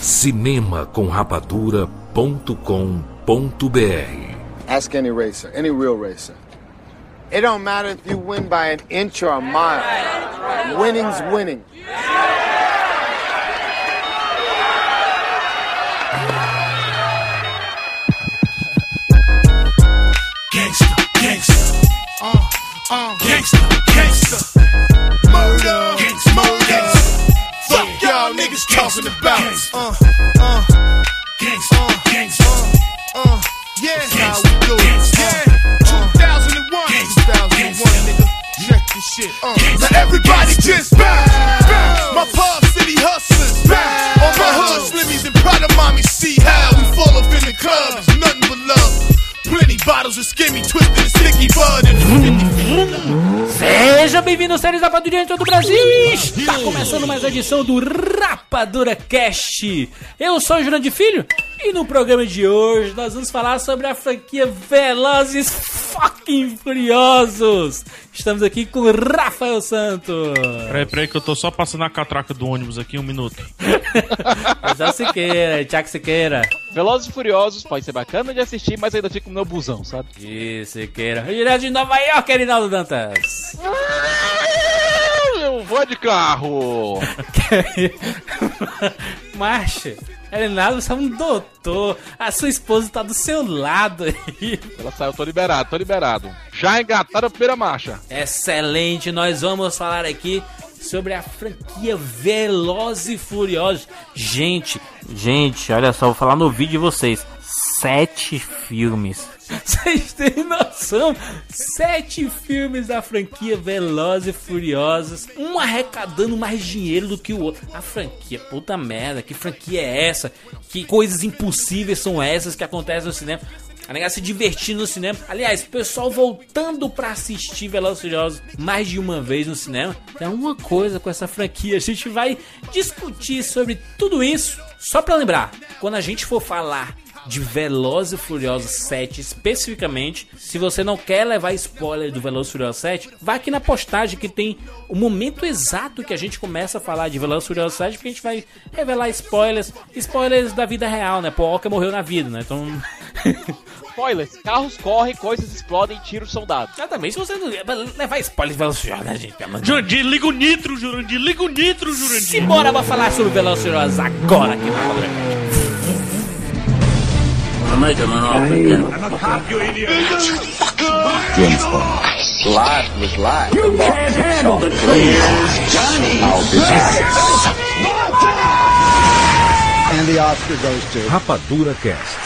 Cinema com rapadura.com.br Ask any racer, any real racer. It don't matter if you win by an inch or a mile. Winning's winning. Gangsta, gangsta. Uh, uh, gangsta, gangsta. Niggas talking about. Uh, uh, gangsta, gangsta. Uh, uh, yeah, how we do it. Yeah, 2001, 2001, nigga. Check this shit. Uh, now everybody just bounce, bounce. My Pub City hustlers, bounce. All my hood slimmies and proud of mommy see how we fall up in the clubs. Nothing but love. Plenty bottles of skimmy, sticky bud Seja bem-vindo aos séries Rapadura em todo o Brasil! Está começando mais uma edição do Rapadura Cast. Eu sou o Jurandir Filho e no programa de hoje nós vamos falar sobre a franquia Velozes Fucking Furiosos. Estamos aqui com o Rafael Santos. Peraí, peraí, que eu tô só passando a catraca do ônibus aqui, um minuto. José Siqueira, Tiago Siqueira. Velozes e Furiosos pode ser bacana de assistir, mas ainda fico no meu busão, sabe? E Siqueira. Direto de Nova York, Rinaldo Dantas. Eu vou de carro! Marcha. Rinaldo, você é um doutor. A sua esposa tá do seu lado aí. Ela saiu, tô liberado, tô liberado. Já engataram a primeira marcha. Excelente, nós vamos falar aqui sobre a franquia Velozes e Furiosos. Gente, gente, olha só, vou falar no vídeo de vocês. Sete filmes. Vocês têm noção? Sete filmes da franquia Velozes e Furiosos. Um arrecadando mais dinheiro do que o outro. A franquia, puta merda, que franquia é essa? Que coisas impossíveis são essas que acontecem no cinema? A negócio se divertindo no cinema. Aliás, pessoal voltando pra assistir Velozes e mais de uma vez no cinema. Tem uma coisa com essa franquia. A gente vai discutir sobre tudo isso. Só pra lembrar, quando a gente for falar de Velozes e Furiosos 7 especificamente. Se você não quer levar spoiler do Velozes e Furiosos 7, vá aqui na postagem que tem o momento exato que a gente começa a falar de Velozes e Furiosos 7, porque a gente vai revelar spoilers, spoilers da vida real, né? Walker morreu na vida, né? Então... Spoilers, carros correm, coisas explodem, tiros são dados. Exatamente, se você não levar spoilers de Velozes e Furiosos, né, gente? Pelo. Jurandir, liga o nitro, Jurandir, liga o nitro, Jurandir. Simbora, vou falar sobre Velozes e Furiosos agora aqui no Rapadura Cast. And the Oscar goes to. Rapadura Cast.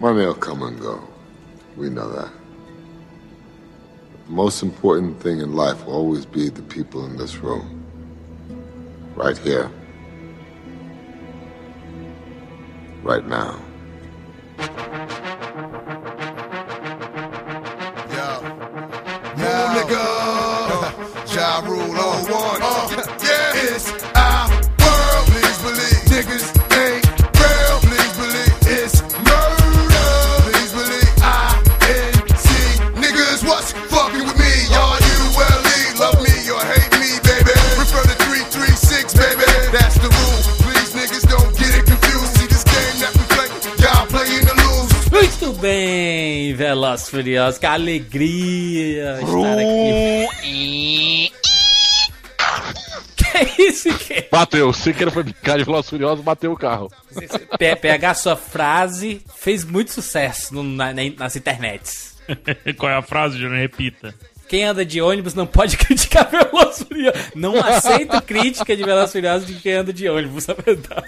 Money will come and go. We know that. The most important thing in life will always be the people in this room. Right here. Right now. Move, nigga. Ja Rule on one. Uh, yeah, it's our world. Please believe niggas Velozes Furiosos, que alegria estar aqui. que isso, que? Bateu, sei que era foi brincar de Velozes e Furiosos, bateu o carro. Pe- Pegar sua frase fez muito sucesso no- na- na- nas internets. Qual é a frase, Jurandir? Repita. Quem anda de ônibus não pode criticar Velozes Furiosos. Não aceito crítica de Velozes Furiosos de quem anda de ônibus, na verdade.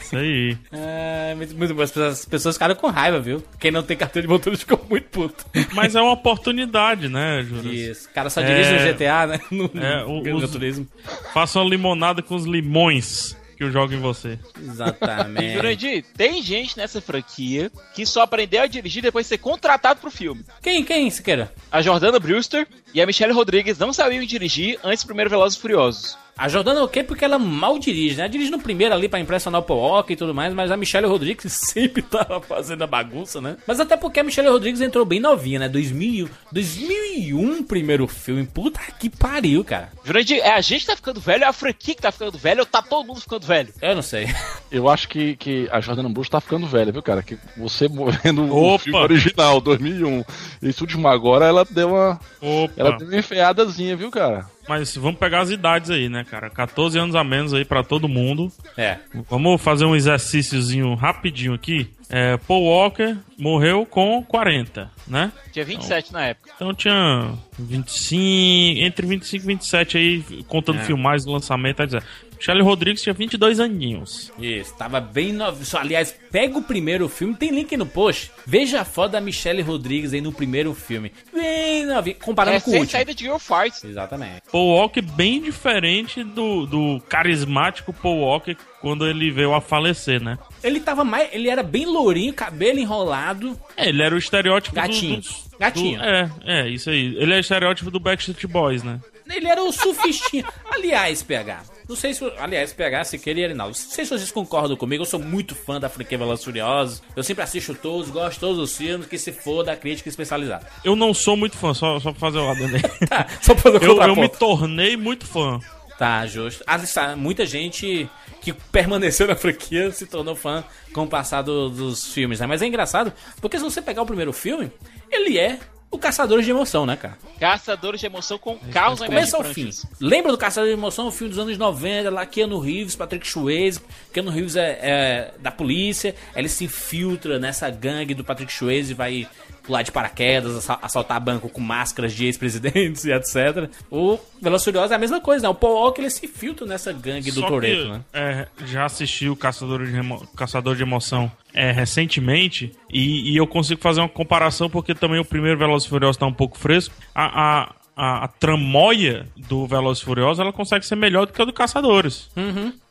Isso aí. Ah, muito, muito. As pessoas, as pessoas ficaram com raiva, viu? Quem não tem carteira de motorista ficou muito puto. Mas é uma oportunidade, né, Jurandir? Isso. O cara só dirige É. no GTA, né? No, É, no os- Turismo. Faça uma limonada com os limões. Que eu jogo em você. Exatamente. Jurandir, tem gente nessa franquia que só aprendeu a dirigir depois de ser contratado pro filme. Quem, quem, Siqueira? A Jordana Brewster e a Michelle Rodrigues não sabiam dirigir antes do primeiro Velozes e Furiosos. A Jordana o quê? Porque ela mal dirige, né? Ela dirige no primeiro ali pra impressionar o Walker e tudo mais, mas a Michelle Rodrigues sempre tava fazendo a bagunça, né? Mas até porque a Michelle Rodrigues entrou bem novinha, né? 2000, 2001 primeiro filme. Puta que pariu, cara. Jurandir, é a gente que tá ficando velho, é a franquia que tá ficando velho, ou tá todo mundo ficando velho? Eu não sei. Eu acho que, que a Jordana Bush tá ficando velha, viu, cara? Que você vendo o filme original, 2001, esse último agora, ela deu uma. Opa. Ela deu uma enfeiadazinha, viu, cara? Mas vamos pegar as idades aí, né, cara? 14 anos a menos aí pra todo mundo. É. Vamos fazer um exercíciozinho rapidinho aqui. É, Paul Walker morreu com 40, né? Tinha 27 na época. Então tinha 25, entre 25 e 27 aí, contando É. filmagens lançamento, tá Shelley Rodrigues tinha 22 aninhos. Isso, tava bem novo. Aliás, pega o primeiro filme, tem link no post. Veja a foto da Michelle Rodrigues aí no primeiro filme. Bem novinha, comparando É com o último. saída de Girl Fight. Exatamente. Paul Walker bem diferente do, do carismático Paul Walker quando ele veio a falecer, né? Ele tava mais. Ele era bem lourinho, cabelo enrolado. É, ele era o estereótipo do- Gatinho. dos- Gatinho. do- é, é, isso aí. Ele é o estereótipo do Backstreet Boys, né? Ele era o sufistinho. aliás, PH. Não sei se. Aliás, PH, se queria Arinaldo. Não sei se vocês concordam comigo. Eu sou muito fã da franquia Velozes e Furiosos. Eu sempre assisto todos, gosto de todos os filmes, que se for da crítica especializada. Eu não sou muito fã, só, só pra fazer o adendo aí. Tá, só pra fazer o eu, eu me tornei muito fã. Tá, justo. Ah, muita gente que permaneceu na franquia se tornou fã com o passar do- dos filmes, né? Mas é engraçado, porque se você pegar o primeiro filme, ele é o Caçador de Emoção, né, cara? Caçadores de emoção com caos ao invés Começa ao fim. Lembra do Caçador de Emoção, o filme dos anos 90, lá Keanu Reeves, Patrick Swayze. Keanu Reeves é, é da polícia, ele se infiltra nessa gangue do Patrick Swayze e vai pular de paraquedas, assa- assaltar banco com máscaras de ex-presidentes e etc. O Velozes Furiosos é a mesma coisa, né? O Paul Walker ele se filtra nessa gangue do Toreto, né? é, já assisti o Caçador de, Emo- Caçador de Emoção é, recentemente e, e eu consigo fazer uma comparação porque também o primeiro Velozes e Furiosos tá um pouco fresco. A, a, a, a tramóia do Velozes e Furiosos ela consegue ser melhor do que a do Caçadores.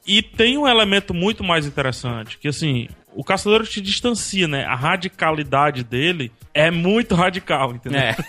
E tem um elemento muito mais interessante, que assim, o Caçador te distancia, né? A radicalidade dele é muito radical, entendeu? É.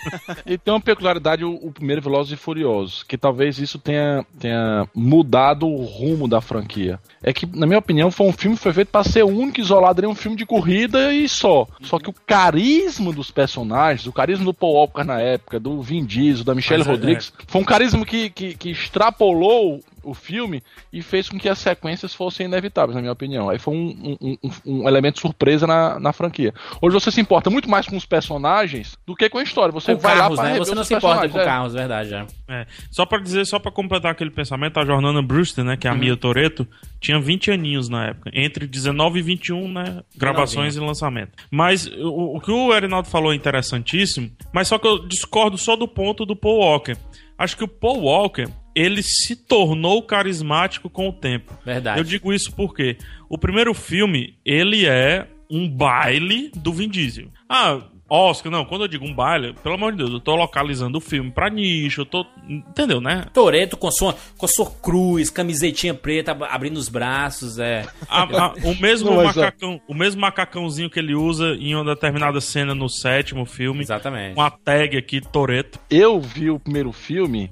E tem uma peculiaridade o, o primeiro Velozes e Furiosos, que talvez isso tenha, tenha mudado o rumo da franquia. É que, na minha opinião, foi um filme que foi feito para ser único, isolado, ele é um filme de corrida e só. Só que o carisma dos personagens, o carisma do Paul Walker na época, do Vin Diesel, da Michelle Mas é- Rodrigues, foi um carisma que, que, que extrapolou o filme e fez com que as sequências fossem inevitáveis, na minha opinião. Aí foi um, um, um- um elemento surpresa na, na franquia. Hoje você se importa muito mais com os personagens do que com a história. Você com vai carros, lá pra né? Você não se importa com personagens, é. carros, verdade, já. É. Só pra dizer, só pra completar aquele pensamento, a Jordana Brewster, né, que é a Mia Toreto, tinha 20 aninhos na época, entre 19 e 21, né, gravações e lançamento. Mas o, o que o Erinaldo falou é interessantíssimo, mas só que eu discordo só do ponto do Paul Walker. Acho que o Paul Walker, ele se tornou carismático com o tempo. Verdade. Eu digo isso porque o primeiro filme, ele é um baile do Vin Diesel. Ah, Oscar, não, quando eu digo um baile, pelo amor de Deus, eu tô localizando o filme pra nicho, eu tô. Entendeu, né? Toreto com sua, com sua cruz, camisetinha preta, ab- abrindo os braços, é. A- a- o, mesmo Não, macacão, o mesmo macacãozinho que ele usa em uma determinada cena no sétimo filme. Exatamente. Com a tag aqui, Toreto. Eu vi o primeiro filme,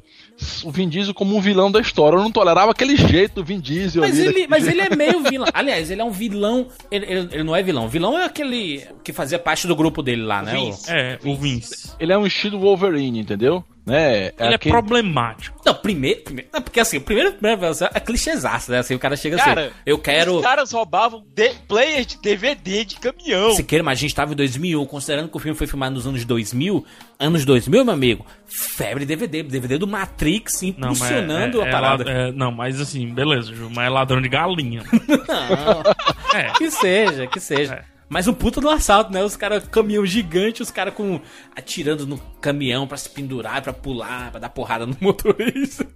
o Vin Diesel como um vilão da história. Eu não tolerava aquele jeito do Vin Diesel Mas ali. ele, mas ele é meio vilão. Aliás, ele é um vilão. Ele, ele- ele não é vilão. Vilão é aquele que fazia parte do grupo dele lá, né? O- Vince. É, o Vince. Ele é um estilo Wolverine, entendeu? Né? Ele é aquele- problemático. Não, primeiro. primeiro não, porque assim, o primeiro, primeiro versão é clichêzaço, né? Assim, o cara chega Cara, assim. Eu quero. Os caras roubavam de player de DVD de caminhão. Se queira, mas a gente tava em 2001, considerando que o filme foi filmado nos anos 2000. Anos 2000, meu amigo, febre DVD, DVD do Matrix Não, mas impulsionando é- a é parada. é, não, mas assim, beleza, Ju, mas é ladrão de galinha. Não, É. que seja, que seja. Mas um puta do assalto, né? Os caras, caminhão gigante, os caras com atirando no caminhão pra se pendurar, pra pular, pra dar porrada no motorista.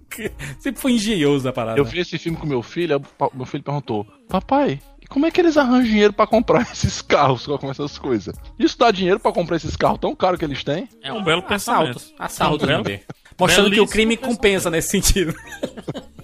Sempre foi engenhoso a parada. Eu vi esse filme com meu filho, o meu filho perguntou: Papai, e como é que eles arranjam dinheiro pra comprar esses carros com essas coisas? Isso dá dinheiro pra comprar esses carros tão caros que eles têm? É um belo pensamento. Assaltos. Assaltos, É um também. Mostrando que o belíssimo crime pensamento. compensa nesse sentido.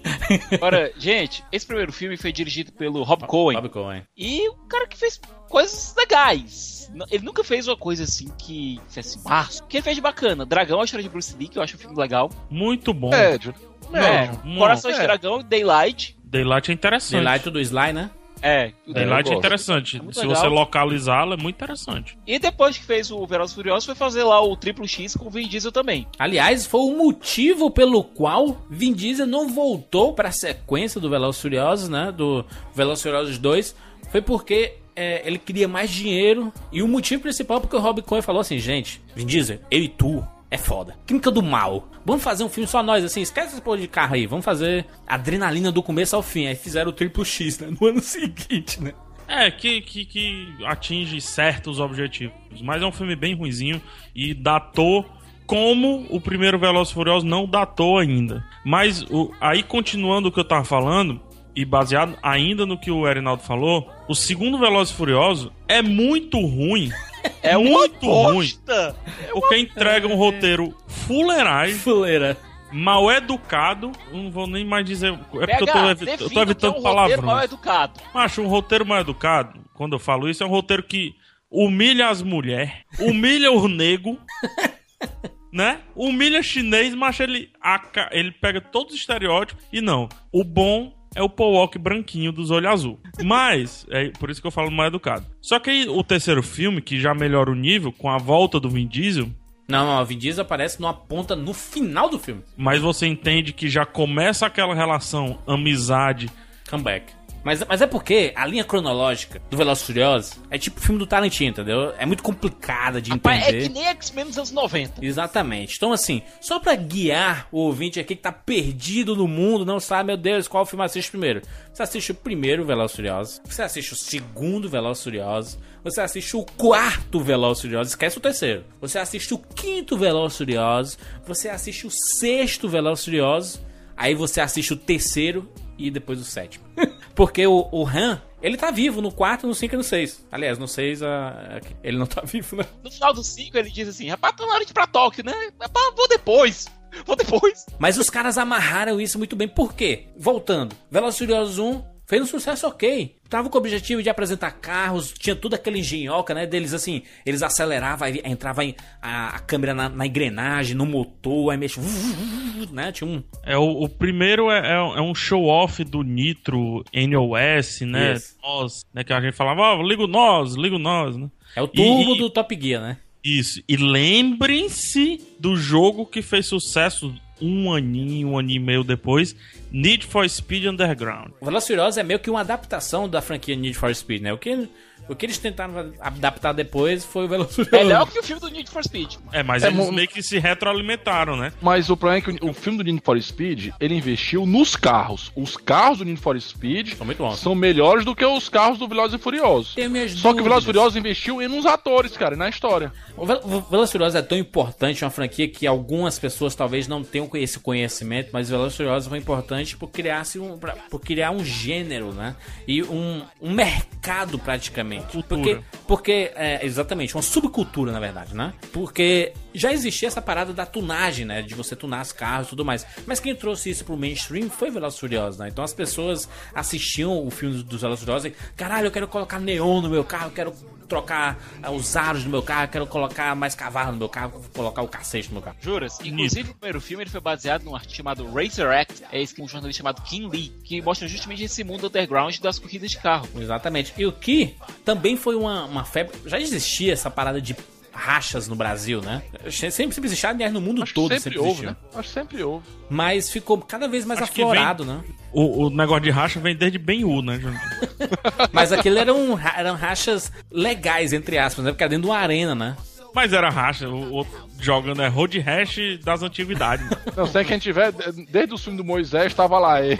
Agora, gente, esse primeiro filme foi dirigido pelo Rob Cohen. Bob Cohen. E o cara que fez coisas legais. Ele nunca fez uma coisa assim que fizesse massa. O que ele fez de bacana? Dragão, a história de Bruce Lee, que eu acho um filme legal. Muito bom. Médio. Médio. É, Coração de É. Dragão, Daylight. Daylight é interessante. Daylight do Sly, né? É. o Daylight é interessante. É Se legal. você localizá-lo, é muito interessante. E depois que fez o Velozes e Furiosos, foi fazer lá o Triplo X com o Vin Diesel também. Aliás, foi o motivo pelo qual Vin Diesel não voltou pra sequência do Velozes e Furiosos, né? Do Velozes e Furiosos 2. Foi porque é, ele queria mais dinheiro. E o motivo principal é porque o Rob Cohen falou assim, gente, Vin Diesel, eu e tu é foda. Química do mal. Vamos fazer um filme só nós, assim, esquece essa porra de carro aí. Vamos fazer adrenalina do começo ao fim. Aí fizeram o Triplo X, né? No ano seguinte, né? É, que, que, que atinge certos objetivos. Mas é um filme bem ruizinho e datou como o primeiro Velozes Furiosos não datou ainda. Mas o, aí, continuando o que eu tava falando, e baseado ainda no que o Erinaldo falou, o segundo Velozes Furiosos é muito ruim. É muito ruim. Bosta! Porque entrega um roteiro fuleiragem, Fuleira. mal educado. Não vou nem mais dizer. É porque eu tô, PH, evi- eu tô o que é evitando um roteiro mal palavrões. educado. Acho um roteiro mal educado, quando eu falo isso, é um roteiro que humilha as mulheres, humilha o nego, né? Humilha chinês, mas ele, ele pega todos os estereótipos e não. O bom é o Paul Walker branquinho dos olhos azul. Mas, é por isso que eu falo mal educado. Só que aí o terceiro filme, que já melhora o nível, com a volta do Vin Diesel, Não, não, o Vin Diesel aparece numa ponta no final do filme. mas você entende que já começa aquela relação amizade. Comeback. Mas, mas é porque a linha cronológica do Velozes Furiosos é tipo o filme do Tarantino, entendeu? É muito complicada de Rapaz, entender. é que nem X-Men dos anos 90. Exatamente. Então, assim, só pra guiar o ouvinte aqui que tá perdido no mundo, não sabe, meu Deus, qual filme assiste primeiro. Você assiste o primeiro Velozes Furiosos, você assiste o segundo Velozes Furiosos, você assiste o quarto Velozes Furiosos, esquece o terceiro. Você assiste o quinto Velozes Furiosos, você assiste o sexto Velozes Furiosos, aí você assiste o terceiro e depois o sétimo. Porque o, o Han, ele tá vivo no 4, no 5 e no 6. Aliás, no 6 a, ele não tá vivo, né? No final do 5 ele diz assim, rapaz, tá na hora de ir pra Tóquio, né? Rapaz, vou depois. Vou depois. Mas os caras amarraram isso muito bem. Por quê? Voltando. Furiosos 1 fez um sucesso ok. Tava com o objetivo de apresentar carros, tinha tudo aquele engenhoca, né? Deles assim, eles aceleravam, entrava a, a câmera na, na engrenagem, no motor, aí mexia, né? Tinha um... É, o, o primeiro é, é, é um show-off do Nitro, NOS, né? Isso. Nós, né? Que a gente falava, ó, liga o nós, liga o nós, né? É o turbo E- do Top Gear, né? Isso. E lembrem-se do jogo que fez sucesso um aninho, um aninho e meio depois, Need for Speed Underground. O Furiosos é meio que uma adaptação da franquia Need for Speed, né? O que, o que eles tentaram adaptar depois foi o Velozes e Furiosos. Melhor que o filme do Need for Speed. É, mas É eles meio que se retroalimentaram, né? Mas o problema é que o, o filme do Need for Speed, ele investiu nos carros. Os carros do Need for Speed São muito bons. são melhores do que os carros do Velozes e Furiosos. Tenho minhas Só que o Velozes e dúvidas. Furiosos investiu em nos atores, cara, e na história. O Vel- o Velozes e Furiosos é tão importante, uma franquia que algumas pessoas talvez não tenham esse conhecimento, mas o Velozes e Furiosos foi importante por criar, um, pra- por criar um gênero, né? E um, um mercado praticamente. Cultura. Porque, porque é, exatamente, uma subcultura, na verdade, né? Porque já existia essa parada da tunagem, né? De você tunar os carros e tudo mais. Mas quem trouxe isso pro mainstream foi Velozes Furiosos, né? Então as pessoas assistiam o filme dos Velozes Furiosos e, caralho, eu quero colocar neon no meu carro, eu quero trocar ah, os aros do meu carro, quero colocar mais cavalo no meu carro, vou colocar o cacete no meu carro. Juras? Inclusive, o primeiro filme ele foi baseado num artigo chamado Racer Act, é esse que um jornalista chamado Kim Lee, que mostra justamente esse mundo underground das corridas de carro. Exatamente. E o que também foi uma, uma febre. Já existia essa parada de rachas no Brasil, né? Sempre, sempre existiu, aliás, no mundo Acho todo sempre, sempre, houve, existiu. né? Acho que sempre houve. Mas ficou cada vez mais Acho aflorado, né? O, o negócio de racha vem desde bem U, né? Mas aquilo eram, ra- eram rachas legais, entre aspas, né? Porque era dentro de uma arena, né? Mas era racha, o, o- jogando é road hash das antiguidades. Não, se é quem tiver, desde o filme do Moisés, tava lá, e,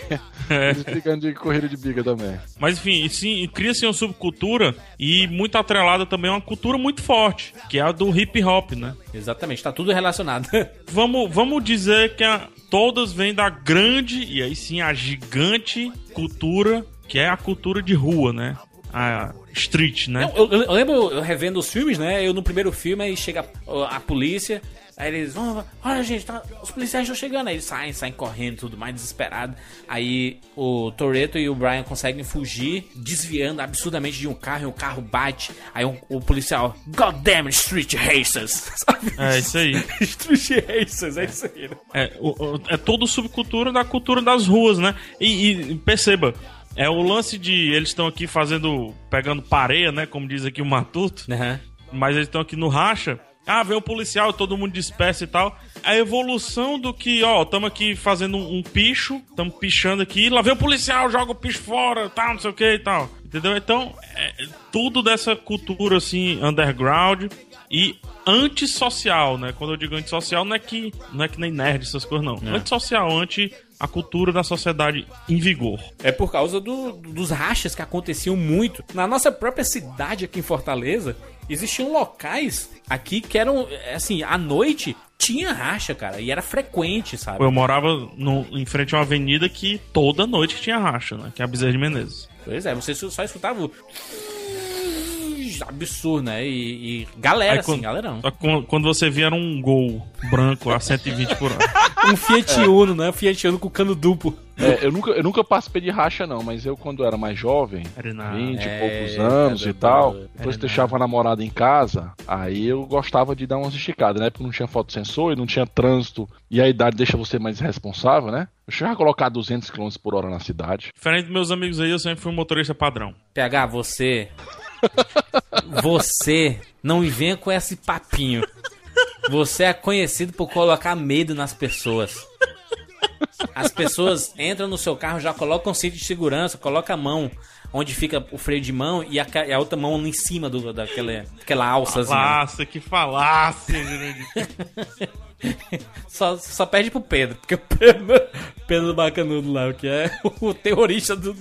É. de corrida de biga também. Mas enfim, e sim, cria-se uma subcultura e muito atrelada também a uma cultura muito forte, que é a do hip hop, né? Exatamente, tá tudo relacionado. Vamos, vamos dizer que a- todas vêm da grande, e aí sim a gigante cultura, que é a cultura de rua, né? A street, né? Eu, eu- eu lembro revendo os filmes, né? Eu no primeiro filme aí chega a, a polícia Aí eles vão, olha gente, tá- os policiais estão chegando. Aí eles saem, saem correndo, tudo mais desesperado. Aí o Toreto e o Brian conseguem fugir, desviando absurdamente de um carro e o carro bate. Aí o, o policial, God damn it, Street Racers. É isso aí. Street Racers, é isso aí. né? É, o- o- é todo subcultura da cultura das ruas, né? E, e perceba, é o lance de eles estão aqui fazendo, pegando pareia, né? Como diz aqui o Matuto. Aham. Mas eles estão aqui no racha. Ah, vem o policial, todo mundo dispersa e tal. A evolução do que, ó, estamos aqui fazendo um, um picho, estamos pichando aqui, lá vem o policial, joga o picho fora, tal, não sei o que e tal. Entendeu? Então, é, tudo dessa cultura, assim, underground e antissocial, né? Quando eu digo antissocial, não é que, não é que nem nerd, essas coisas, não. Antissocial, anti a cultura da sociedade em vigor. É por causa do- dos rachas que aconteciam muito. Na nossa própria cidade aqui em Fortaleza, existiam locais aqui que eram, assim, à noite tinha racha, cara, e era frequente, sabe? Eu morava no- em frente a uma avenida que toda noite tinha racha, né? Que é a Bezerra de Menezes. Pois é, você só escutava o... absurdo, né? E, e galera, Aí assim, quando, galerão. só que quando- você via era um gol branco a 120 por hora. Um Fiat Uno, né? Um Fiat Uno com cano duplo. É, eu, nunca, eu nunca participei de racha, não, mas eu, quando era mais jovem, Era nada. 20 e É, poucos anos era e tal, nada. depois Era deixava a namorada em casa, aí eu gostava de dar umas esticadas. Na época não tinha fotossensor e não tinha trânsito, e a idade deixa você mais responsável, né? Eu chegava a colocar 200 km por hora na cidade. Diferente dos meus amigos aí, eu sempre fui um motorista padrão. PH, você. Você não me venha com esse papinho. Você é conhecido por colocar medo nas pessoas. As pessoas entram no seu carro, já colocam um cinto de segurança, coloca a mão onde fica o freio de mão e a, e a outra mão em cima do, daquela, daquela alçazinha. Falasse, que falasse, Jurandir. Só, só perde pro Pedro, porque o Pedro, Pedro do Bacanudo lá, que é o terrorista do-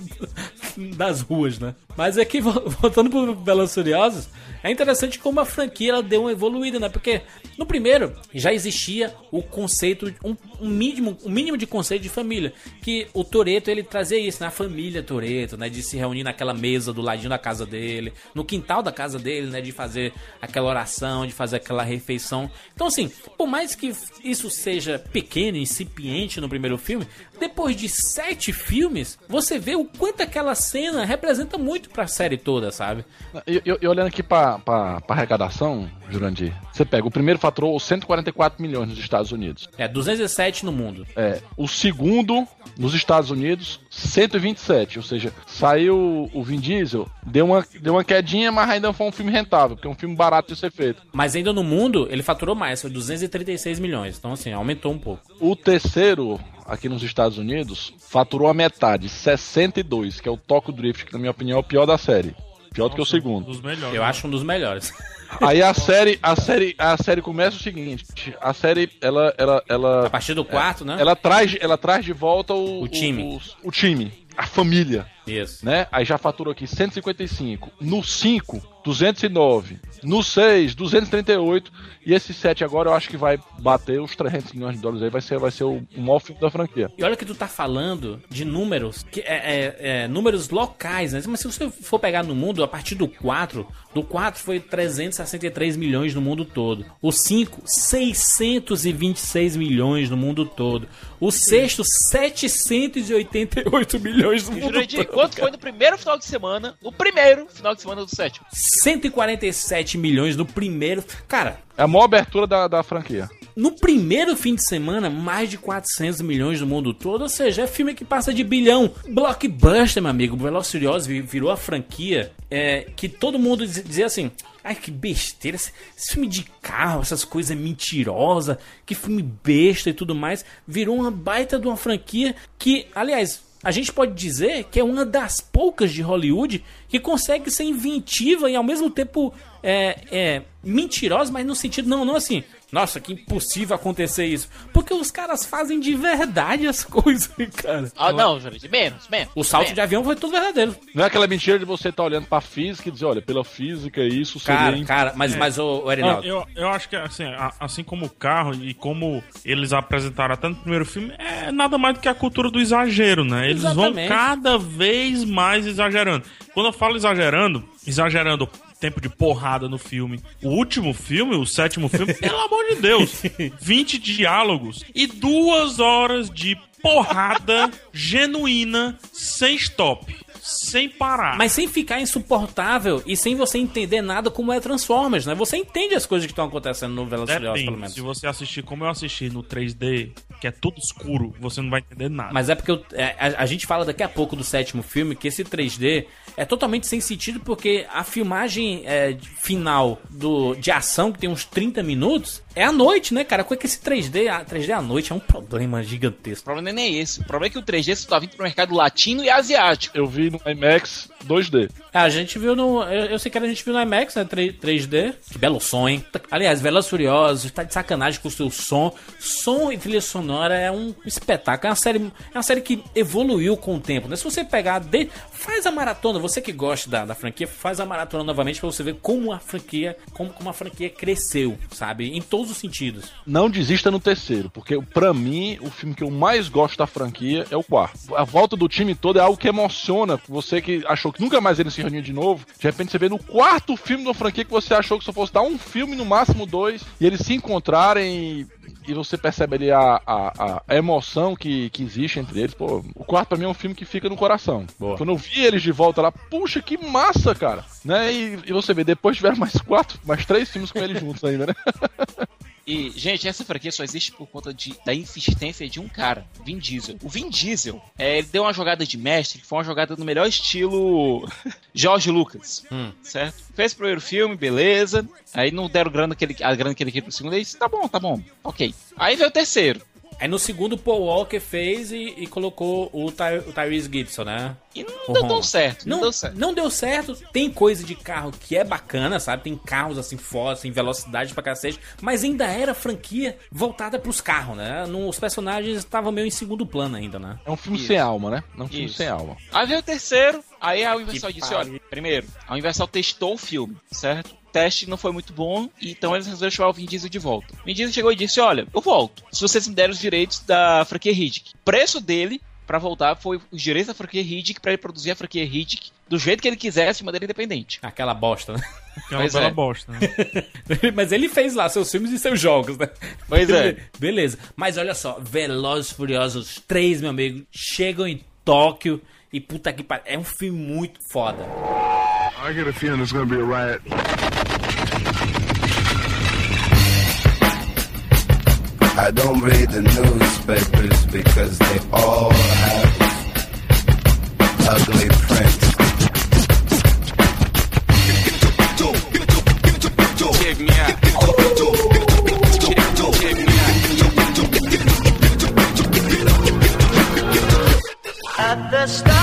das ruas, né? Mas aqui, vo- voltando pro Velozes e Furiosos, é interessante como a franquia ela deu uma evoluída, né? Porque no primeiro já existia o conceito, um, um mínimo, um mínimo de conceito de família. Que o Toreto ele trazia isso, na família Toreto, né? De se reunir naquela mesa do ladinho da casa dele, no quintal da casa dele, né? De fazer aquela oração, de fazer aquela refeição. Então, assim, por mais que isso seja pequeno, incipiente no primeiro filme, depois de sete filmes, você vê o quanto aquela cena representa muito pra série toda, sabe? E olhando aqui pra, pra, pra arrecadação, Jurandir, você pega, o primeiro faturou 144 milhões nos Estados Unidos. É, 207 no mundo. É, o segundo, nos Estados Unidos, 127. Ou seja, saiu o Vin Diesel, deu uma, deu uma quedinha, mas ainda foi um filme rentável, porque é um filme barato de ser feito. Mas ainda no mundo, ele faturou mais, foi 236 milhões. Então, assim, aumentou um pouco. O terceiro, aqui nos Estados Unidos, faturou a metade, 62, que é o Tokyo Drift, que na minha opinião é o pior da série. Pior do que o segundo. Dos melhores. Eu acho um dos melhores. Aí a série, a série, a série começa o seguinte, a série ela ela ela A partir do quarto, né? ela traz ela traz de volta o O time. o, o time, a família, Isso. né? Aí já faturou aqui 155, no 5, 209, no 6, 238 e esse 7 agora eu acho que vai bater os 300 milhões de dólares aí, vai ser vai ser o, o maior filme da franquia. E olha que tu tá falando de números, que é, é- é, números locais, né? Mas se você for pegar no mundo, a partir do 4, do 4 foi 363 milhões no mundo todo. O 5, 626 milhões no mundo todo. O sexto, 788 milhões no mundo Jurandir, todo. quanto foi no primeiro final de semana? No primeiro final de semana do sétimo. 147 milhões no primeiro. Cara, É a maior abertura da, da franquia. no primeiro fim de semana, mais de 400 milhões no mundo todo. Ou seja, é filme que passa de bilhão. Blockbuster, meu amigo. Vi- virou a franquia é, que todo mundo diz- dizia assim... Ai, que besteira. Esse, esse filme de carro, essas coisas mentirosas. Que filme besta e tudo mais. Virou uma baita de uma franquia que, aliás... A gente pode dizer que é uma das poucas de Hollywood que consegue ser inventiva e ao mesmo tempo é, é, mentirosa, mas no sentido não, não assim. Nossa, que impossível acontecer isso. Porque os caras fazem de verdade as coisas, cara. Ah, não, Jurandir, menos, menos. O salto menos. de avião foi tudo verdadeiro. Não é aquela mentira de você estar olhando pra física e dizer, olha, pela física isso seria Cara, imp- cara, mas, mas o, o Não, Erinaldo. eu, eu acho que assim, assim como o carro e como eles apresentaram até no primeiro filme, é nada mais do que a cultura do exagero, né? Eles Exatamente. vão cada vez mais exagerando. Quando eu falo exagerando, exagerando tempo de porrada no filme. O último filme, o sétimo filme, pelo amor de Deus, 20 diálogos e duas horas de porrada genuína sem stop. Sem parar. Mas sem ficar insuportável e sem você entender nada como é Transformers, né? Você entende as coisas que estão acontecendo no Velozes e Furiosos, pelo menos. Se você assistir como eu assisti no 3D, que é tudo escuro, você não vai entender nada. Mas é porque eu- é, a, a gente fala daqui a pouco do sétimo filme que esse 3D é totalmente sem sentido porque a filmagem é, final do, de ação, que tem uns 30 minutos, é à noite, né, cara? Com que esse 3D, a 3D à noite é um problema O gigantesco. problema nem é esse. O problema é que o 3D só tá vindo pro mercado latino e asiático. Eu vi no IMAX 2D. É, a gente viu no. Eu, eu sei que a gente viu no IMAX, né? 3, 3D. Que belo som, hein? Aliás, Velozes e Furiosos, tá de sacanagem com o seu som. Som e trilha sonora é um espetáculo. É uma série, é uma série que evoluiu com o tempo, né? Se você pegar. De, faz a maratona, você que gosta da, da franquia, faz a maratona novamente pra você ver como a franquia. Como, como a franquia cresceu, sabe? Em todos os sentidos. Não desista no terceiro, porque pra mim, o filme que eu mais gosto da franquia é o quarto. A volta do time todo é algo que emociona. Você que achou que nunca mais eles se reuniam de novo, de repente você vê no quarto filme da franquia que você achou que só fosse dar um filme, no máximo dois, e eles se encontrarem e, e você percebe ali a, a, a emoção que, que existe entre eles. Pô, o quarto pra mim é um filme que fica no coração. Quando eu vi eles de volta lá, puxa, que massa, cara! Né? E, e você vê, depois tiveram mais quatro, mais três filmes com eles juntos ainda, né? E, gente, essa franquia só existe por conta de, da insistência de um cara, Vin Diesel. O Vin Diesel, é, ele deu uma jogada de mestre, que foi uma jogada no melhor estilo George Lucas, certo? Fez o primeiro filme, beleza. Aí não deram grana que ele, a grana que ele queria pro segundo, ele disse, tá bom, tá bom, ok. Aí veio o terceiro. Aí no segundo, Paul Walker fez e, e colocou o, Ty, o Tyrese Gibson, né? E não O deu tão certo, não, Não, deu certo. não deu certo. Tem coisa de carro que é bacana, sabe? Tem carros assim fortes, assim, velocidade pra cacete. Mas ainda era franquia voltada pros carros, né? Não- os personagens estavam meio em segundo plano ainda, né? É um filme Isso. sem alma, né? É um filme Isso. sem alma. Aí veio o terceiro, aí a Universal Que disse, pariu. olha, primeiro, a Universal testou o filme, certo? Teste não foi muito bom, então eles resolveram chamar o Vin Diesel de volta. O Vin Diesel chegou e disse, olha, eu volto, se vocês me derem os direitos da franquia Riddick. O preço dele pra voltar foi os direitos da franquia Riddick pra ele produzir a franquia Riddick do jeito que ele quisesse, de maneira independente. Aquela bosta, né? Que é Pois bela é. bosta, né? Mas ele fez lá seus filmes e seus jogos, né? Pois é. Beleza. Mas olha só, Velozes e Furiosos 3, meu amigo, chegam em Tóquio e puta que pariu. É um filme muito foda. I get a feeling there's gonna be a riot. I don't read the newspapers because they all have ugly prints. At the starting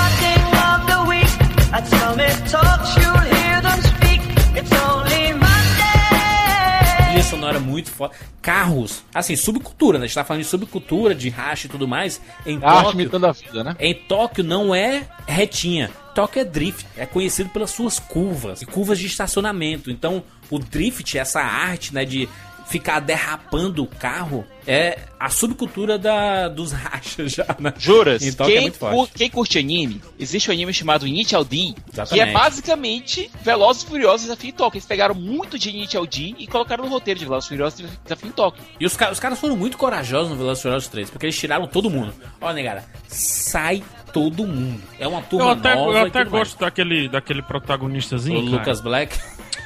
sonora muito foda. Carros, assim, subcultura, né? A gente tá falando de subcultura, de racha e tudo mais. Em A arte Tóquio, imitando a vida, né? em Tóquio não é retinha. Tóquio é drift. É conhecido pelas suas curvas e curvas de estacionamento. Então, o drift, essa arte, né, de ficar derrapando o carro, é a subcultura da, dos rachas já, né? Juras, Em Tóquio é quem, muito forte. cur- quem curte anime, existe um anime chamado Initial D, que é basicamente Velozes e Furiosos Desafio em Tóquio. Eles pegaram muito de Initial D e colocaram no roteiro de Velozes e Furiosos Desafio em Tóquio. E os, os caras foram muito corajosos no Velozes e Furiosos 3, porque eles tiraram todo mundo. Ó, negara, sai todo mundo. É uma turma Eu até, nova eu até mais. gosto daquele, daquele protagonistazinho. O cara. Lucas Black.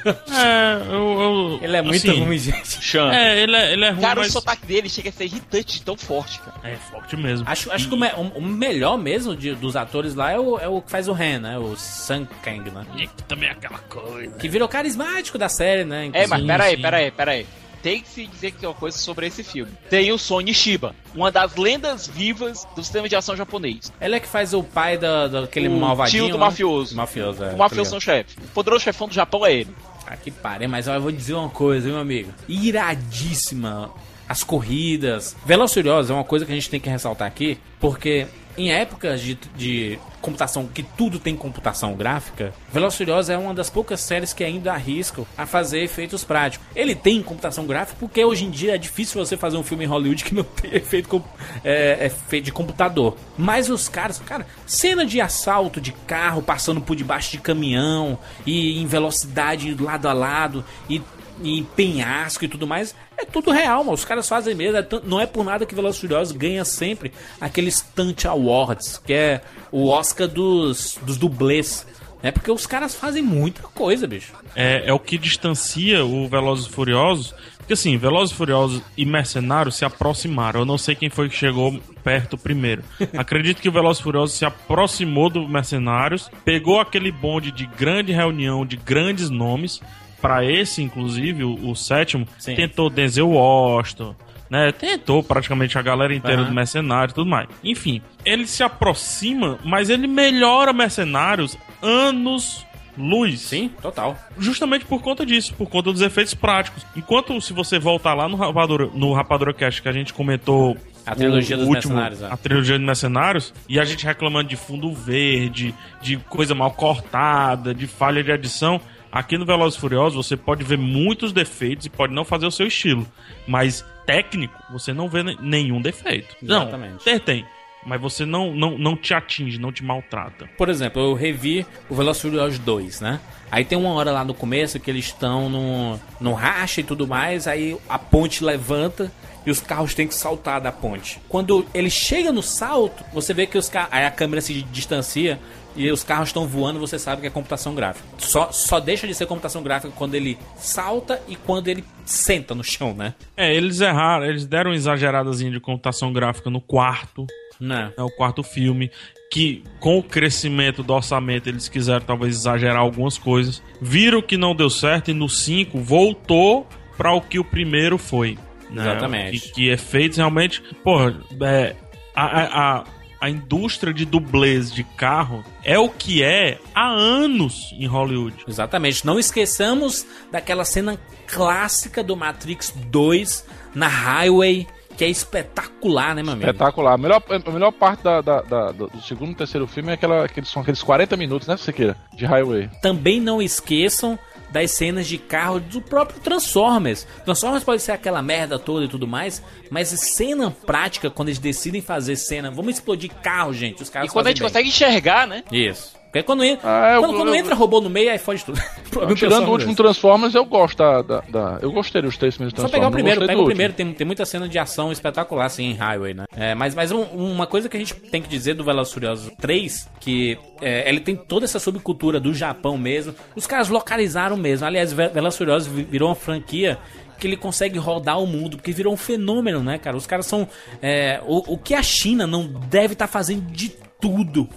É, eu, eu- Ele é muito assim, ruim, gente. Chan. É, ele é, ele é ruim, Cara, mas o sotaque dele chega a ser irritante de tão forte, cara. é forte mesmo. Acho, acho que o, me- o- o melhor mesmo de- dos atores lá é o, é o que faz o Ren, né? O Sun Kang, né? E que também é aquela coisa. Que virou carismático da série, né? É, mas Inclusive. peraí, peraí, peraí. Tem que se dizer que tem uma coisa sobre esse filme. Tem o Sony Shiba, uma das lendas vivas do sistema de ação japonês. Ele é que faz o pai da, daquele O malvadinho. tio do né? mafioso. Mafioso, é. o mafioso são ligado. chefe. O poderoso chefão do Japão é ele. Ah, que pariu, mas eu vou dizer uma coisa, meu amigo. Iradíssima as corridas. Velozes Furiosos é uma coisa que a gente tem que ressaltar aqui, porque em épocas de, de computação, que tudo tem computação gráfica, Velozes é uma das poucas séries que ainda arriscam a fazer efeitos práticos. Ele tem computação gráfica porque hoje em dia é difícil você fazer um filme em Hollywood que não tem efeito, é, é feito de computador. Mas os caras, cara, cena de assalto de carro passando por debaixo de caminhão e em velocidade lado a lado e em penhasco e tudo mais, é tudo real, mano. Os caras fazem mesmo. é não é por nada que Velozes Furiosos ganha sempre aqueles Stunt Awards, que é o Oscar dos, dos dublês. É porque os caras fazem muita coisa, bicho. é, é o que distancia o Velozes e Furiosos. Porque assim, Velozes e Furiosos e Mercenários se aproximaram. Eu não sei quem foi que chegou perto primeiro. Acredito que o Velozes Furiosos se aproximou do Mercenários, pegou aquele bonde de grande reunião de grandes nomes. Pra esse, inclusive, o, o sétimo, Sim. tentou Denzel Washington, né? Tentou praticamente a galera inteira Aham. do Mercenário e tudo mais. Enfim, ele se aproxima, mas ele melhora Mercenários anos luz. Sim, total. Justamente por conta disso, por conta dos efeitos práticos. Enquanto se você voltar lá no Rapadura, no Rapadura Cast que a gente comentou A trilogia o dos último, Mercenários, é. A trilogia dos Mercenários, e a gente reclamando de fundo verde, de coisa mal cortada, de falha de adição. Aqui no Velozes Furiosos você pode ver muitos defeitos e pode não fazer o seu estilo. Mas técnico, você não vê ne- nenhum defeito. Exatamente. Não, tem. Mas você não, não, não te atinge, não te maltrata. Por exemplo, eu revi o Velozes Furiosos 2, né? Aí tem uma hora lá no começo que eles estão no, no racha e tudo mais, aí a ponte levanta e os carros têm que saltar da ponte. Quando ele chega no salto, você vê que os carros. Aí a câmera se distancia e os carros estão voando, você sabe que é computação gráfica. Só, só deixa de ser computação gráfica quando ele salta e quando ele senta no chão, né? É, eles erraram, eles deram uma exageradazinha de computação gráfica no quarto. Né? É o quarto filme. Que com o crescimento do orçamento eles quiseram talvez exagerar algumas coisas. Viram que não deu certo e no 5 voltou para o que o primeiro foi. né? Exatamente. Que, que efeitos realmente. Porra, é, a, a, a, a indústria de dublês de carro é o que é há anos em Hollywood. Exatamente. Não esqueçamos daquela cena clássica do Matrix 2 na Highway, que é espetacular, né, meu amigo? Espetacular. A melhor, a melhor parte da, da- da- do segundo e terceiro filme é aquela, aqueles, são aqueles 40 minutos, né, Sequeira? De Highway. Também não esqueçam das cenas de carro do próprio Transformers. Transformers pode ser aquela merda toda e tudo mais, mas cena prática, quando eles decidem fazer cena, vamos explodir carro, gente. Os caras E quando a gente bem. consegue enxergar, né? Isso. Porque quando, entra, Ah, eu- quando, quando eu- entra robô no meio, aí fode tudo. O problema do Tirando o último. Transformers, eu gosto da. da- da- eu gostei dos três primeiros Só Transformers. pegar o não primeiro, pega o primeiro, tem, tem muita cena de ação espetacular, assim, em Highway, né? É, mas mas um- uma coisa que a gente tem que dizer do Velozes Furiosos 3, que é, ele tem toda essa subcultura do Japão mesmo, os caras localizaram mesmo. Aliás, Ve- Velozes Furiosos vi- virou uma franquia que ele consegue rodar o mundo, porque virou um fenômeno, né, cara? Os caras são... é, o, o que a China não deve estar fazendo de tudo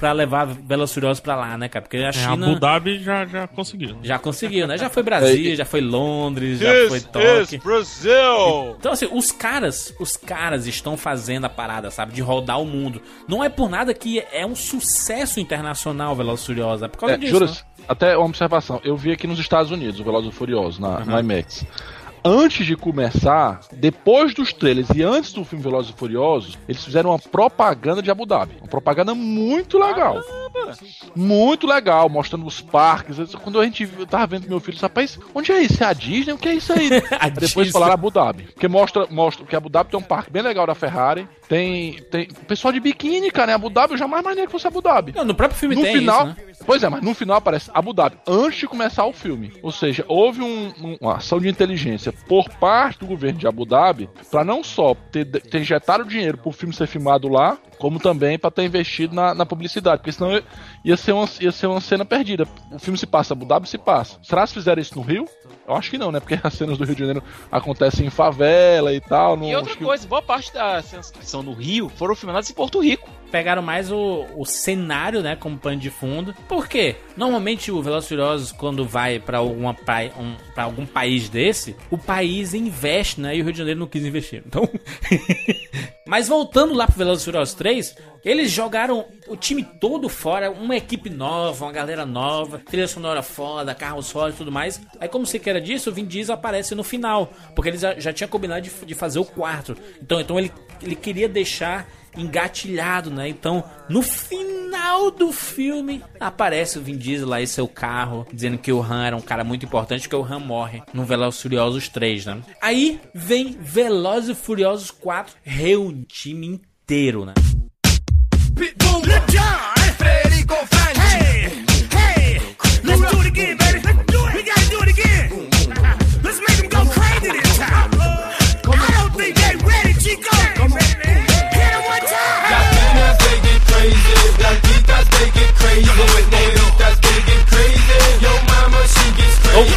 pra levar Velozes e Furiosos pra lá, né, cara? Porque a É, China... Abu Dhabi já, já conseguiu. Já conseguiu, né? Já foi Brasília, já foi Londres, já This foi Tóquio. is Brazil! Então, assim, os caras, os caras estão fazendo a parada, sabe? De rodar o mundo. Não é por nada que é um sucesso internacional Velozes e Furiosos. É por causa É, disso. juras, né? até uma observação. Eu vi aqui nos Estados Unidos o Velozes e Furiosos, na, no IMAX. Antes de começar, depois dos trailers e antes do filme Velozes e Furiosos, eles fizeram uma propaganda de Abu Dhabi. Uma propaganda muito legal. Muito legal, mostrando os parques. Quando a gente eu tava vendo meu filho, rapaz, onde é isso? É a Disney? O que é isso aí? Depois Disney. falaram Abu Dhabi. Porque mostra, mostra que Abu Dhabi tem um parque bem legal da Ferrari. Tem, tem pessoal de biquíni, cara, em Abu Dhabi. Eu jamais imaginei que fosse Abu Dhabi. Não, no próprio filme No tem final, isso, né? pois é, mas no final aparece Abu Dhabi antes de começar o filme. Ou seja, houve um- um- uma ação de inteligência por parte do governo de Abu Dhabi para não só ter, ter injetado dinheiro pro filme ser filmado lá, como também para ter investido na, na publicidade, porque senão ia ser, uma, ia ser uma cena perdida. O filme se passa, Abu Dhabi se passa. Será que fizeram isso no Rio? Eu acho que não, né? Porque as cenas do Rio de Janeiro acontecem em favela e tal. Não, E outra acho que- coisa, boa parte da cenas que são no Rio foram filmadas em Porto Rico. Pegaram mais o, o cenário, né, como pano de fundo. Por quê? Normalmente o Furiosos, quando vai pra, alguma um, pra algum país desse, o país investe, né? E o Rio de Janeiro não quis investir. Então. Mas voltando lá pro Furiosos 3, eles jogaram o time todo fora, uma equipe nova, uma galera nova, trilha sonora foda, carros foda e tudo mais. Aí, como você queira disso, o Vin Diesel aparece no final, porque eles já, já combinado de, de fazer o quarto. Então, então ele, ele queria deixar engatilhado, né? Então, no final do filme, aparece o Vin Diesel lá em seu carro, dizendo que o Han era um cara muito importante, que o Han morre no Velozes e Furiosos 3, né? Aí vem Velozes e Furiosos 4, reúne o time inteiro, né?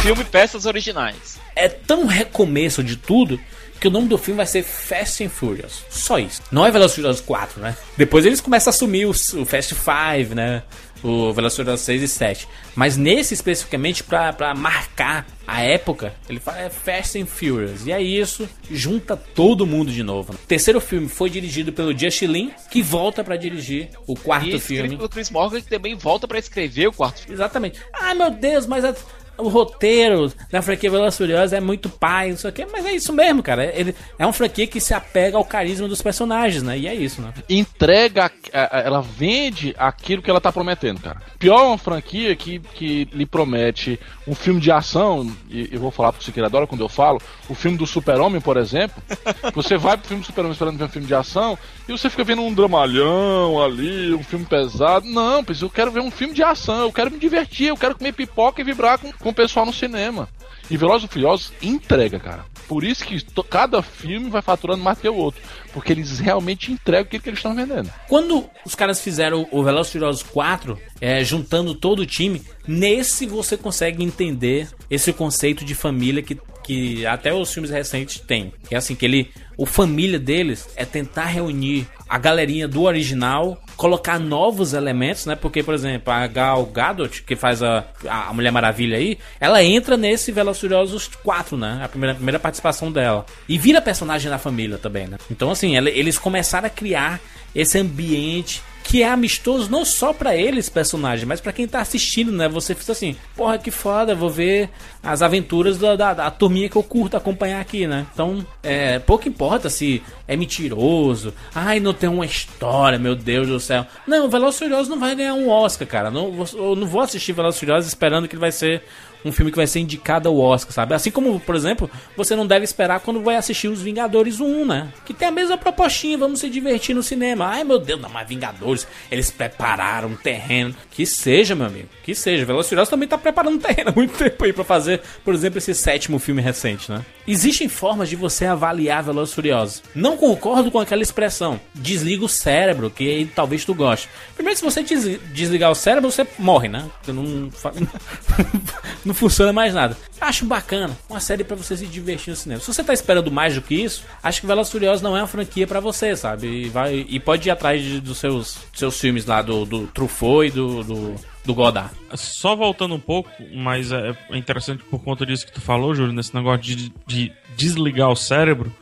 Filme peças originais. É tão recomeço de tudo que o nome do filme vai ser Fast and Furious. Só isso. Não é Velozes Furiosos 4, né? Depois eles começam a assumir o, o Fast 5, né? O Velozes Furiosos 6 e 7. Mas nesse especificamente, pra, pra marcar a época, ele fala é Fast and Furious. E aí isso junta todo mundo de novo. O terceiro filme foi dirigido pelo Justin Lin, que volta pra dirigir o quarto E filme. pelo Chris Morgan, que também volta pra escrever o quarto filme. Exatamente. Ai meu Deus, mas a- o roteiro da franquia Velozes e Furiosos é muito pai, não sei o quê. Mas é isso mesmo, cara. Ele é uma franquia que se apega ao carisma dos personagens, né? E é isso, né? entrega, ela vende aquilo que ela tá prometendo, cara. Pior é uma franquia que, que lhe promete um filme de ação, e eu vou falar pro Siqueira adora quando eu falo, o filme do Super-Homem, por exemplo. Você vai pro filme do Super-Homem esperando ver um filme de ação, e você fica vendo um dramalhão ali, um filme pesado. Não, pois eu quero ver um filme de ação, eu quero me divertir, eu quero comer pipoca e vibrar com, com o pessoal no cinema. E Velozes e Furiosos entrega, cara. Por isso que cada filme vai faturando mais que o outro. Porque eles realmente entregam aquilo que eles estão vendendo. Quando os caras fizeram o Velozes e Furiosos 4, é, juntando todo o time, nesse você consegue entender esse conceito de família que, que até os filmes recentes têm. Que é assim, que ele. O família deles é tentar reunir a galerinha do original, colocar novos elementos, né? Porque, por exemplo, a Gal Gadot, que faz a, a Mulher Maravilha aí, ela entra nesse Velozes Furiosos 4, né? A primeira, primeira participação dela. E vira personagem da família também, né? Então, assim, ela- eles começaram a criar esse ambiente que é amistoso não só pra eles, personagem, mas pra quem tá assistindo, né? Você fica assim, porra, que foda, vou ver as aventuras da, da, da turminha que eu curto acompanhar aqui, né? Então, é, pouco importa se é mentiroso, ai, não tem uma história, meu Deus do céu. Não, Velozes e Furiosos não vai ganhar um Oscar, cara. Não, eu não vou assistir Velozes Furiosos esperando que ele vai ser um filme que vai ser indicado ao Oscar, sabe? Assim como, por exemplo, você não deve esperar quando vai assistir Os Vingadores 1, né? Que tem a mesma propostinha, vamos se divertir no cinema. Ai, meu Deus, não, mas Vingadores, eles prepararam um terreno. Que seja, meu amigo, que seja. Furiosos também tá preparando um terreno há muito tempo aí pra fazer, por exemplo, esse sétimo filme recente, né? Existem formas de você avaliar Velozes Furiosos. Não concordo com aquela expressão, desliga o cérebro, que aí talvez tu goste. Primeiro, se você des- desligar o cérebro, você morre, né? Você não, fa- não funciona mais nada. Acho bacana, uma série pra você se divertir no cinema. Se você tá esperando mais do que isso, acho que Velozes e Furiosos não é uma franquia pra você, sabe? E, vai, e pode ir atrás de- dos seus, seus filmes lá, do, do Truffaut e do, do, do Godard. Só voltando um pouco, mas é é interessante por conta disso que tu falou, Júlio, nesse negócio de, de desligar o cérebro.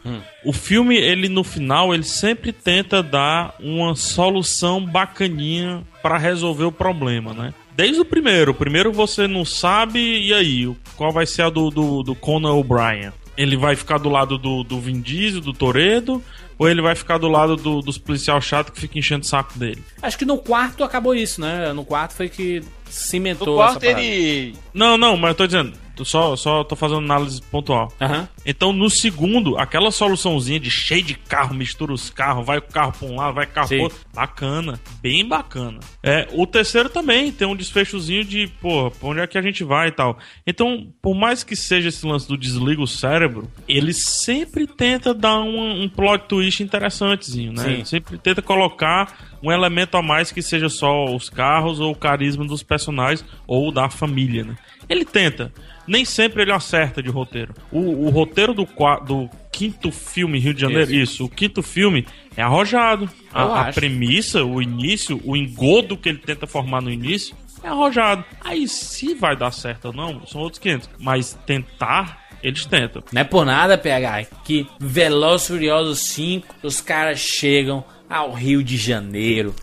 O filme, ele no final, ele sempre tenta dar uma solução bacaninha pra resolver o problema, né? Desde o primeiro. O primeiro você não sabe, e aí? Qual vai ser a do, do, do Conan O'Brien? Ele vai ficar do lado do, do Vin Diesel, do Toredo, ou ele vai ficar do lado do- dos policial chato que fica enchendo o saco dele? Acho que no quarto acabou isso, né? No quarto foi que cimentou No quarto ele. Não, não, mas eu tô dizendo, só, só tô fazendo análise pontual. Aham. Então, no segundo, aquela soluçãozinha de cheio de carro, mistura os carros, vai o carro pra um lado, vai o carro Sim. pro outro. Bacana, bem bacana. É, o terceiro também tem um desfechozinho de, pô, pra onde é que a gente vai e tal. Então, por mais que seja esse lance do desliga o cérebro, ele sempre tenta dar um, um plot twist interessantezinho, né? Sim. Ele sempre tenta colocar um elemento a mais que seja só os carros ou o carisma dos personagens ou da família, né? Ele tenta. Nem sempre ele acerta de roteiro. O, o roteiro do, do quinto filme Rio de Janeiro, isso. o quinto filme é arrojado. A, a premissa, o início, o engodo que ele tenta formar no início é arrojado. Aí se vai dar certo ou não, são outros 500. Mas tentar, eles tentam. Não é por nada, PH, que Velozes e Furiosos 5, os caras chegam ao Rio de Janeiro.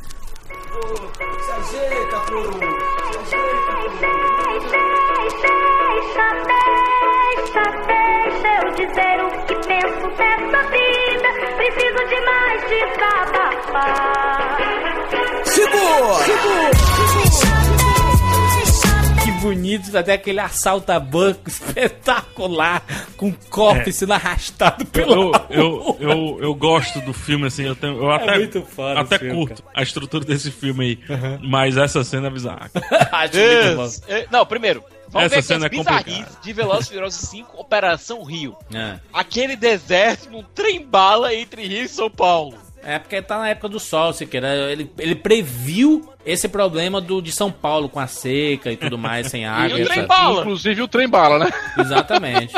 Se ajeita, mais Que bonito, até aquele assalta-banco espetacular, com cofre É. sendo arrastado pelo. Eu, eu, eu, eu gosto do filme, assim, eu, tenho, eu até, É muito foda até filme, curto a estrutura desse filme aí. Mas essa cena é bizarra. Acho muito é, Não, primeiro, vamos Essa ver cena aqui é as bizarrices de Velozes Furiosos 5 Operação Rio. É. Aquele deserto num trem-bala entre Rio e São Paulo. É porque tá na época do sol, Siqueira. Ele, ele previu esse problema do, de São Paulo com a seca e tudo mais, sem água. o etc. trem-bala. Inclusive o trem bala, né? Exatamente.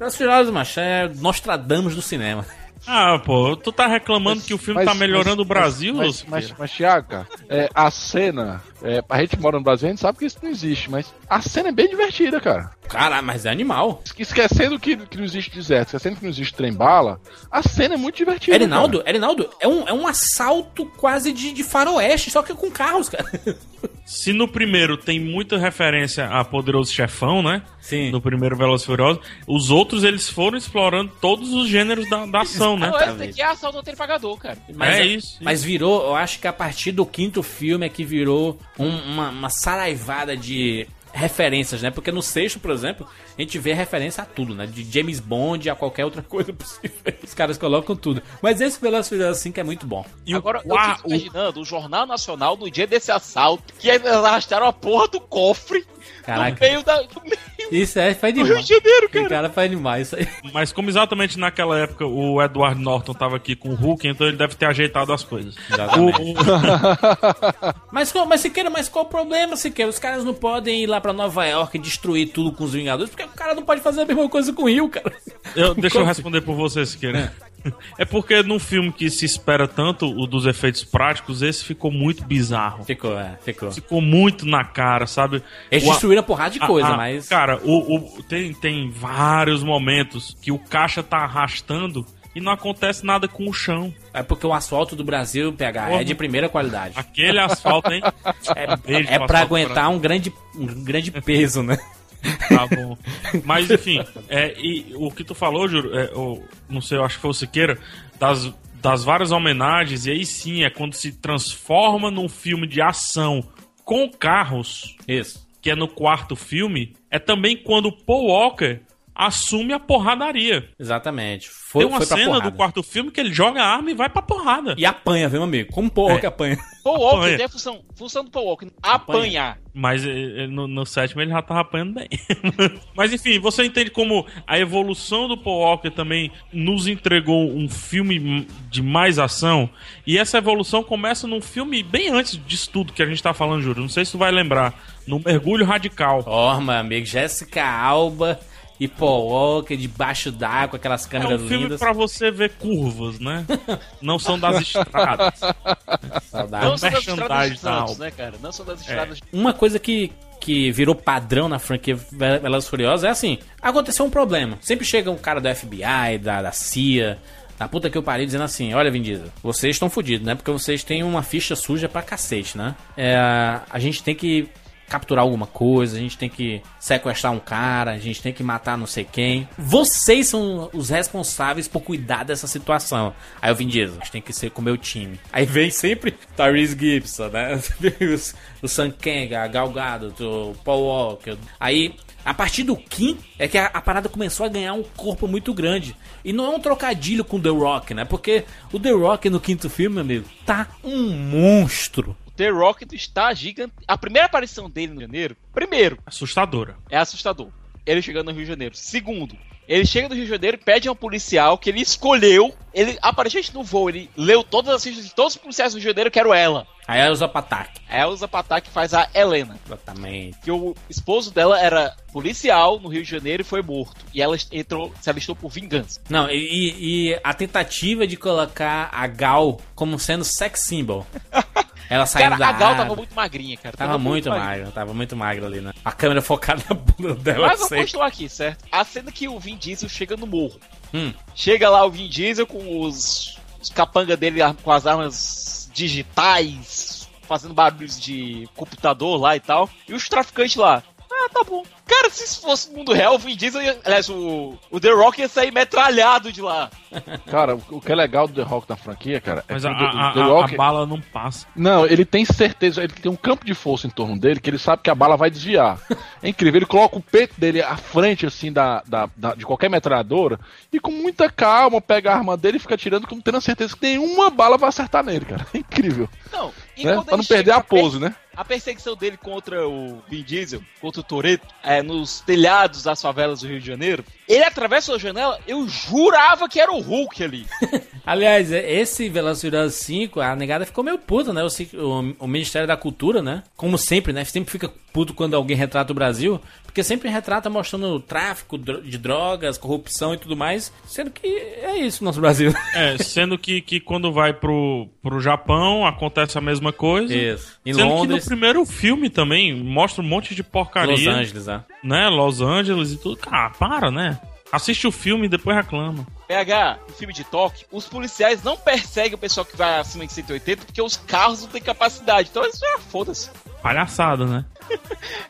Os Furiosos, macho, é Nostradamus do cinema. Ah, pô, tu tá reclamando que o filme tá melhorando o Brasil, Mas, mas, mas, Thiago, é, a cena. É, a gente mora no Brasil, a gente sabe que isso não existe, mas a cena é bem divertida, cara. Cara, mas é animal. Esquecendo que, que não existe deserto, esquecendo que não existe trem-bala, a cena é muito divertida. Erinaldo, Erinaldo, é um, é um assalto quase de, de faroeste, só que com carros, cara. Se no primeiro tem muita referência a Poderoso Chefão, né? Sim. No primeiro Velozes e Furiosos, os outros eles foram explorando todos os gêneros da, da ação, né? Não, esse aqui é assalto ao pagador, cara. Mas, É isso, Mas virou, eu acho que a partir do quinto filme é que virou um- uma, uma saraivada de referências, né? Porque no sexto, por exemplo, a gente vê referência a tudo, né? De James Bond a qualquer outra coisa possível. Os caras colocam tudo. Mas esse Velozes Furiosos 5 é muito bom. E o Agora, eu qua- fico imaginando o Jornal Nacional no dia desse assalto, que eles arrastaram a porra do cofre Caraca. no meio da. No meio Isso é, faz demais. Rio de Janeiro, O cara. cara faz demais isso aí. Mas como exatamente naquela época o Edward Norton tava aqui com o Hulk, então ele deve ter ajeitado as coisas. O- Mas, mas Siqueira, mas qual o problema, Siqueira? Os caras não podem ir lá pra Nova York e destruir tudo com os Vingadores, porque o cara não pode fazer a mesma coisa com o Rio, cara. eu- deixa eu responder por você, se querer. É porque num filme que se espera tanto o dos efeitos práticos, esse ficou muito bizarro. Ficou, é, ficou. Ficou muito na cara, sabe? Eles O destruíram a porrada de coisa, a- mas. Cara, o, o- tem, tem vários momentos que o caixa tá arrastando e não acontece nada com o chão. É porque o asfalto do Brasil, PH, é Porra. de primeira qualidade. Aquele asfalto, hein? É, Beijo é pra aguentar um grande, um grande peso, né? Tá bom. Mas enfim, é, e o que tu falou, Juro, é, o- não sei, eu acho que foi o Siqueira, das, das várias homenagens, e aí sim é quando se transforma num filme de ação com carros, Isso. que é no quarto filme, é também quando o Paul Walker assume a porradaria. Exatamente. Foi, Tem uma foi cena porrada. do quarto filme que ele joga a arma e vai pra porrada. E apanha, viu, amigo? Como porra É. que apanha. Paul Walker Apanha. tem a função, função do Paul Walker, apanhar. Mas eh, eh, no, no sétimo ele já tava apanhando bem. Mas enfim, você entende como a evolução do Paul Walker também nos entregou um filme de mais ação. E essa evolução começa num filme bem antes disso tudo que a gente tá falando, Júlio. Não sei se tu vai lembrar. No Mergulho Radical. Ó, meu amigo, Jéssica Alba e Paul Walker debaixo d'água, aquelas É um câmeras filme lindas. pra você ver curvas, né? Não são das estradas. Saudade. Não são das estradas de Santos, né, cara? Não são das estradas de Uma coisa que, que virou padrão na franquia Ve- Velozes e Furiosos é assim: aconteceu um problema. Sempre chega um cara do FBI, da, da CIA, da puta que eu parei, dizendo assim: Olha, Vin Diesel, vocês estão fodidos, né? Porque vocês têm uma ficha suja pra cacete, né? É, a gente tem que capturar alguma coisa, a gente tem que sequestrar um cara, a gente tem que matar não sei quem. Vocês são os responsáveis por cuidar dessa situação. Aí o Vin Diesel, a gente tem que ser com o meu time. Aí vem sempre Tyrese Gibson, né? O Sam Kang, a Gal Gadot, o Paul Walker. Aí, a partir do Kim, é que a, a parada começou a ganhar um corpo muito grande. E não é um trocadilho com The Rock, né? Porque o The Rock no quinto filme, meu amigo, tá um monstro. The Rock está gigante. A primeira aparição dele no Rio de Janeiro, primeiro, Assustadora. é assustador. Ele chegando no Rio de Janeiro. Segundo, ele chega no Rio de Janeiro e pede a um policial que ele escolheu. Ele, aparentemente no voo, ele leu todas as fichas de todos os policiais do Rio de Janeiro, quero ela. Aí ela usa pra ataque. A Elza Patak faz a Helena. Exatamente. Que o esposo dela era policial no Rio de Janeiro e foi morto. E ela entrou, se alistou por vingança. Não, e, e a tentativa de colocar a Gal como sendo sex symbol. Ela saindo Cara, da a Gal água. tava muito magrinha, cara. Tava muito magra, tava muito magra ali, né? A câmera focada na bunda dela. Mas vamos seca. continuar aqui, certo? A cena que o Vin Diesel chega no morro. Hum. Chega lá o Vin Diesel com os, os capanga dele com as armas digitais, fazendo barulhos de computador lá e tal. E os traficantes lá. Ah, tá bom. Cara, se isso fosse mundo real, o Vin Diesel ia, aliás, o, o The Rock ia sair metralhado de lá. Cara, o, o que é legal do The Rock na franquia, cara, é Mas que a, o The, a- o The a- Rock. a bala não passa. Não, ele tem certeza, ele tem um campo de força em torno dele que ele sabe que a bala vai desviar. É incrível, ele coloca o peito dele à frente, assim, da, da, da- de qualquer metralhadora e com muita calma pega a arma dele e fica atirando, como tendo a certeza que nenhuma bala vai acertar nele, cara. É incrível. Não, e Né? Pra não perder a pose, né? A perseguição dele contra o Vin Diesel, contra o Toreto, é, nos telhados das favelas do Rio de Janeiro, ele atravessa a janela, eu jurava que era o Hulk ali. Aliás, é- esse Velozes e Furiosos 5, a negada ficou meio puta, né? O, o- o Ministério da Cultura, né? Como sempre, né? Sempre fica puto quando alguém retrata o Brasil, porque sempre retrata mostrando tráfico de drogas, corrupção e tudo mais, sendo que é isso o nosso Brasil. É, sendo que, que quando vai pro, pro Japão acontece a mesma coisa. Isso. Em sendo Londres- que no primeiro filme também mostra um monte de porcaria. Los Angeles, ah. Né? Los Angeles e tudo. Cara, para, né? Assiste o filme e depois reclama. PH, no filme de Tóquio, os policiais não perseguem o pessoal que vai acima de 180 porque os carros não têm capacidade. Então eles já foda-se. Palhaçada, né?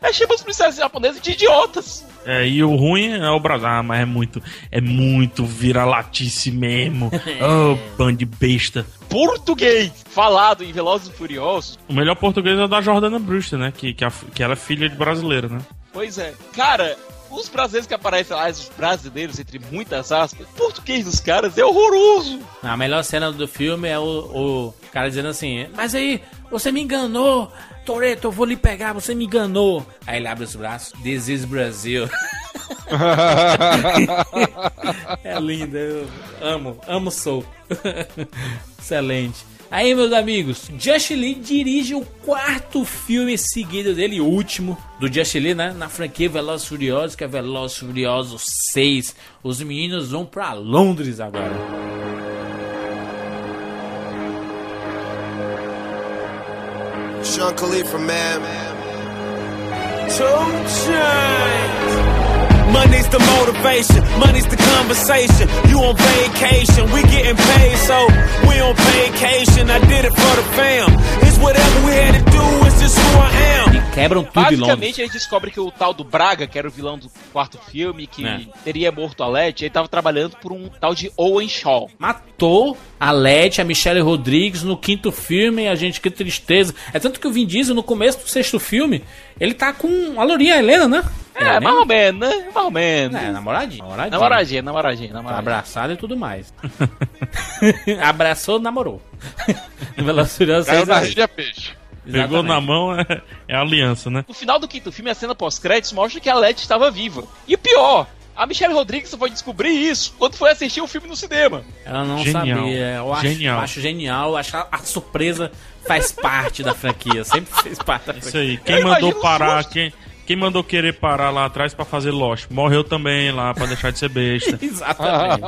É chama os policiais japoneses de idiotas. É, e o ruim é o Brasil. Ah, mas é muito. É muito vira-latice mesmo. oh, bando de besta. Português, falado em Velozes e Furiosos. O melhor português é o da Jordana Brewster, né? Que, que, a- que ela é filha de brasileiro, né? Pois é. Cara, os brasileiros que aparecem lá, os brasileiros, entre muitas aspas, o português dos caras é horroroso. A melhor cena do filme é o, o cara dizendo assim: Mas aí, você me enganou, Toreto, eu vou lhe pegar, você me enganou. Aí ele abre os braços: This is Brasil. é lindo, eu amo, amo Soul. Excelente. Aí, meus amigos, Just Lee dirige o quarto filme seguido dele, e último, do Just Lee, né? Na franquia Velozes e Furiosos, que é Velozes e Furiosos 6. Os meninos vão pra Londres agora. Sean Khalifa, man. Two chains. Money's the motivation, money's the conversation. You on vacation, we getting paid, so we on vacation. I did it for the fam. It's whatever we had to do, it's just who I am. Quebram tudo. Basicamente, eles descobrem que o tal do Braga, que era o vilão do quarto filme, que É. teria morto a Leti, ele tava trabalhando por um tal de Owen Shaw. Matou a Letty, a Michelle Rodrigues no quinto filme, a gente, que tristeza. É tanto que o Vin Diesel, no começo do sexto filme, ele tá com a Lourinha a Helena, né? É, mais ou menos, né? Mais ou menos. É, namoradinho. Namoradinho. Namoradinha, namoradinha, Tá namoradinha. abraçado e tudo mais. Abraçou, namorou. Velozes Caiu na é rede a peixe. Pegou Exatamente. na mão é, é aliança, né? No final do quinto filme, a cena pós-créditos mostra que a Letty estava viva. E pior, a Michelle Rodrigues só foi descobrir isso quando foi assistir o filme no cinema. Ela não Genial. sabia. Eu acho, Genial. acho genial. Acho que a, a surpresa faz parte da franquia. Sempre fez parte da Isso franquia. aí. Quem Eu mandou parar, quem, quem mandou querer parar lá atrás pra fazer Lost? Morreu também lá pra deixar de ser besta. Exatamente.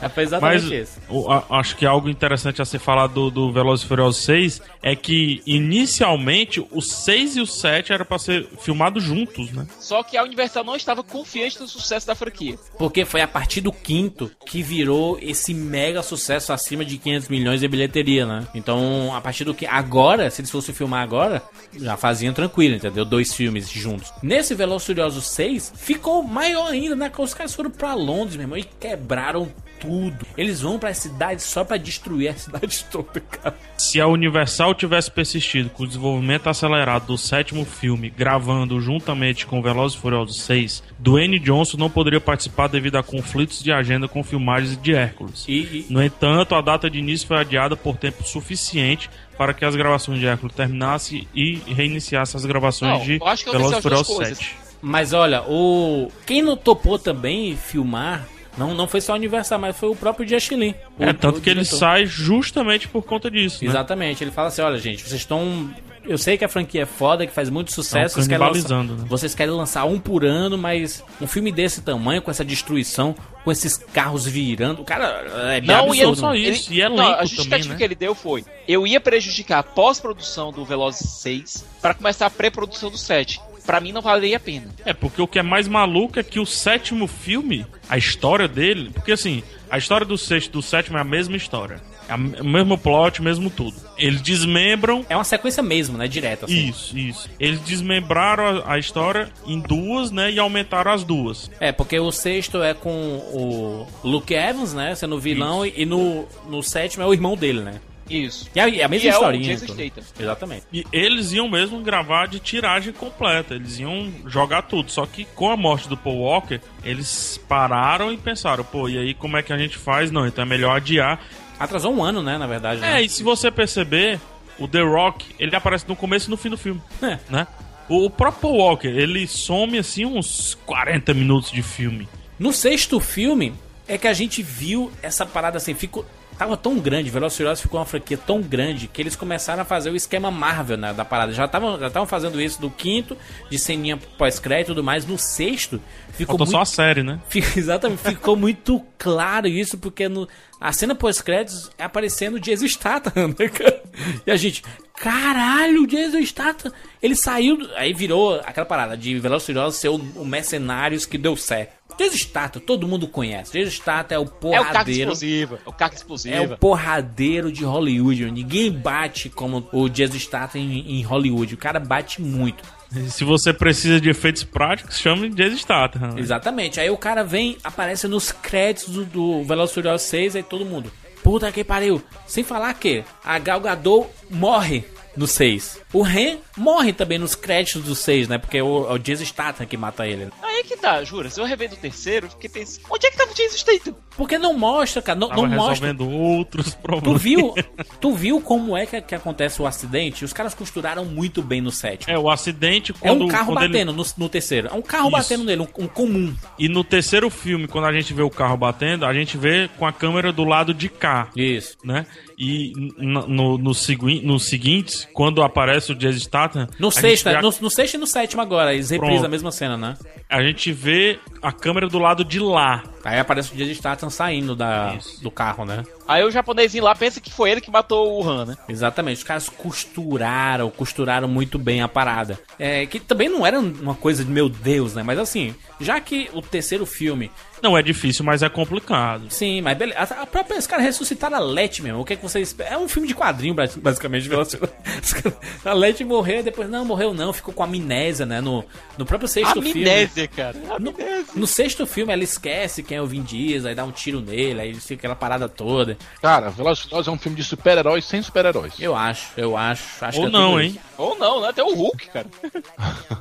É, foi Mas exatamente isso. o- a- acho que algo interessante a ser falado do, do Velozes e Furiosos 6 é que inicialmente o 6 e o 7 era pra ser filmados juntos, né? Só que a Universal não estava confiante no sucesso da franquia. Porque foi a partir do quinto que virou esse mega sucesso acima de 500 milhões de bilheteria, né? Então, a partir do que. Agora, se eles fossem filmar agora, já faziam tranquilo, entendeu? Dois filmes juntos. Nesse Velozes Furiosos 6, ficou maior ainda, né? Os caras foram pra Londres, meu irmão, e quebraram tudo. Eles vão pra cidade só pra destruir a cidade toda, cara. Se a Universal tivesse persistido com o desenvolvimento acelerado do sétimo filme, gravando juntamente com Velozes e Furiosos 6, Dwayne Johnson não poderia participar devido a conflitos de agenda com filmagens de Hércules. E, e- No entanto, a data de início foi adiada por tempo suficiente para que as gravações de Hércules terminassem e reiniciassem as gravações Não, de Velozes Furiosos coisas. 7. Mas olha, o. Quem não topou também filmar. Não, não foi só a Universal, mas foi o próprio Justin O- É, tanto o que ele diretor. sai justamente por conta disso, né? Exatamente, ele fala assim: olha, gente, vocês estão. Eu sei que a franquia é foda, que faz muito sucesso. Vocês querem, lançar, né? vocês querem lançar um por ano, mas um filme desse tamanho, com essa destruição, com esses carros virando. O cara é bem Não, e absurdo. só ele- isso, e é não, a justificativa também, né? que ele deu foi: eu ia prejudicar a pós-produção do Velozes 6 para começar a pré-produção do 7. Pra mim não valeria a pena. É, porque o que é mais maluco é que o sétimo filme, a história dele. Porque assim, a história do sexto e do sétimo é a mesma história. É a- o mesmo plot, mesmo tudo. Eles desmembram. É uma sequência mesmo, né? Direta, assim. Isso, isso. Eles desmembraram a, a história em duas, né? E aumentaram as duas. É, porque o sexto é com o Luke Evans, né? Sendo o vilão, e no, no sétimo é o irmão dele, né? Isso. E a, e a mesma E é o historinha. Jason tudo. Statham. Exatamente. E eles iam mesmo gravar de tiragem completa. Eles iam jogar tudo. Só que com a morte do Paul Walker, eles pararam e pensaram, pô, e aí como é que a gente faz? Não, então é melhor adiar. Atrasou um ano, né? Na verdade. É, né? e se você perceber, o The Rock, ele aparece no começo e no fim do filme. É. Né? O, o próprio Paul Walker, ele some assim uns 40 minutos de filme. No sexto filme, é que a gente viu essa parada assim, ficou. Tava tão grande, Velozes e Furiosos ficou uma franquia tão grande que eles começaram a fazer o esquema Marvel né, da parada. Já estavam já fazendo isso do quinto, de ceninha pós-crédito e tudo mais. No sexto, ficou Faltou muito... só a série, né? Exatamente, ficou muito claro isso, porque no, a cena pós-créditos é aparecendo o Jason Statham, né, cara? E a gente, caralho, o Jason Statham, ele saiu, aí virou aquela parada de Velozes e Furiosos ser o, o Mercenários que deu certo. Jason Statham, todo mundo conhece. Jason Statham é o É o porradeiro. explosiva. É o carga explosiva. É o porradeiro de Hollywood. Ninguém bate como o Jason Statham em, em Hollywood. O cara bate muito. Se você precisa de efeitos práticos, chame de Statham. né? Exatamente. Aí o cara vem, aparece nos créditos do, do Velozes e Furiosos 6, aí todo mundo. Puta que pariu. Sem falar que a Gal Gadot morre no 6. O Ren morre também nos créditos do 6, né? Porque é o, é o Jason Statham que mata ele. Aí que tá, jura. Se eu rever do terceiro, fiquei pensando, onde é que tava o Jason Statham? Porque não mostra, cara. Não, Tava não mostra. outros Tu problemas. viu, tu viu como é que, que acontece o acidente? Os caras costuraram muito bem no sétimo. É, o acidente É quando. um carro quando ele- batendo no, no terceiro. É um carro Isso. batendo nele, um, um comum. E no terceiro filme, quando a gente vê o carro batendo, a gente vê com a câmera do lado de cá. Isso. Né? E n- no, no, segui nos seguintes, quando aparece o Jason Statham. No sexto, é, a- no, no sexto e no sétimo agora, eles reprisam a mesma cena, né? a gente vê a câmera do lado de lá. Aí aparece o Jason Statham saindo da, do carro, né? Aí o japonesinho lá pensa que foi ele que matou o Han, né? Exatamente, os caras costuraram, costuraram muito bem a parada. É, que também não era uma coisa de meu Deus, né? Mas assim, já que o terceiro filme. Não é difícil, mas é complicado. Sim, mas beleza. A, própria, os caras ressuscitaram a Letty mesmo. O que, é que vocês esperam? É um filme de quadrinho, basi- basicamente. A Letty morreu e depois, não, morreu não, ficou com amnésia, né? No, no próprio sexto filme. Amnésia, cara. No, no sexto filme ela esquece quem é o Vin Diesel, aí dá um tiro nele, aí fica aquela parada toda. Cara, Velozes Furiosos é um filme de super-heróis sem super-heróis. Eu acho, eu acho. acho Ou que é não, hein? isso. Ou não, né? Até o Hulk, cara.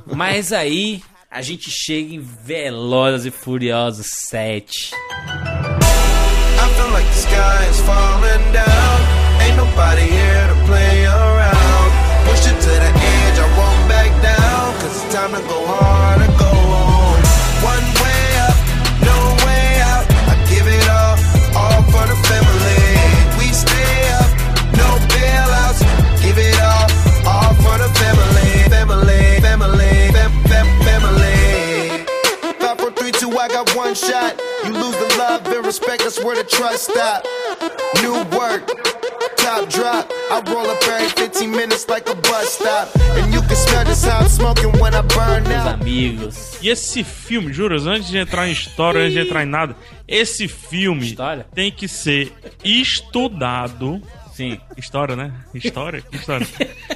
Mas aí a gente chega em Velozes e Furiosos 7. I feel like the sky is falling down. Ain't nobody here to play around. Push it to the edge, I won't back down. Cause it's time to go hard Shot. You lose the love and respect, that's where the trust stop. New work, top drop. I roll up every 15 minutes like a bus stop. And you can smell just how I'm smoking when I burn Meus out. amigos. E esse filme, juras, antes de entrar em história, antes de entrar em nada, esse filme História? tem que ser estudado. Sim. História, né? História? História.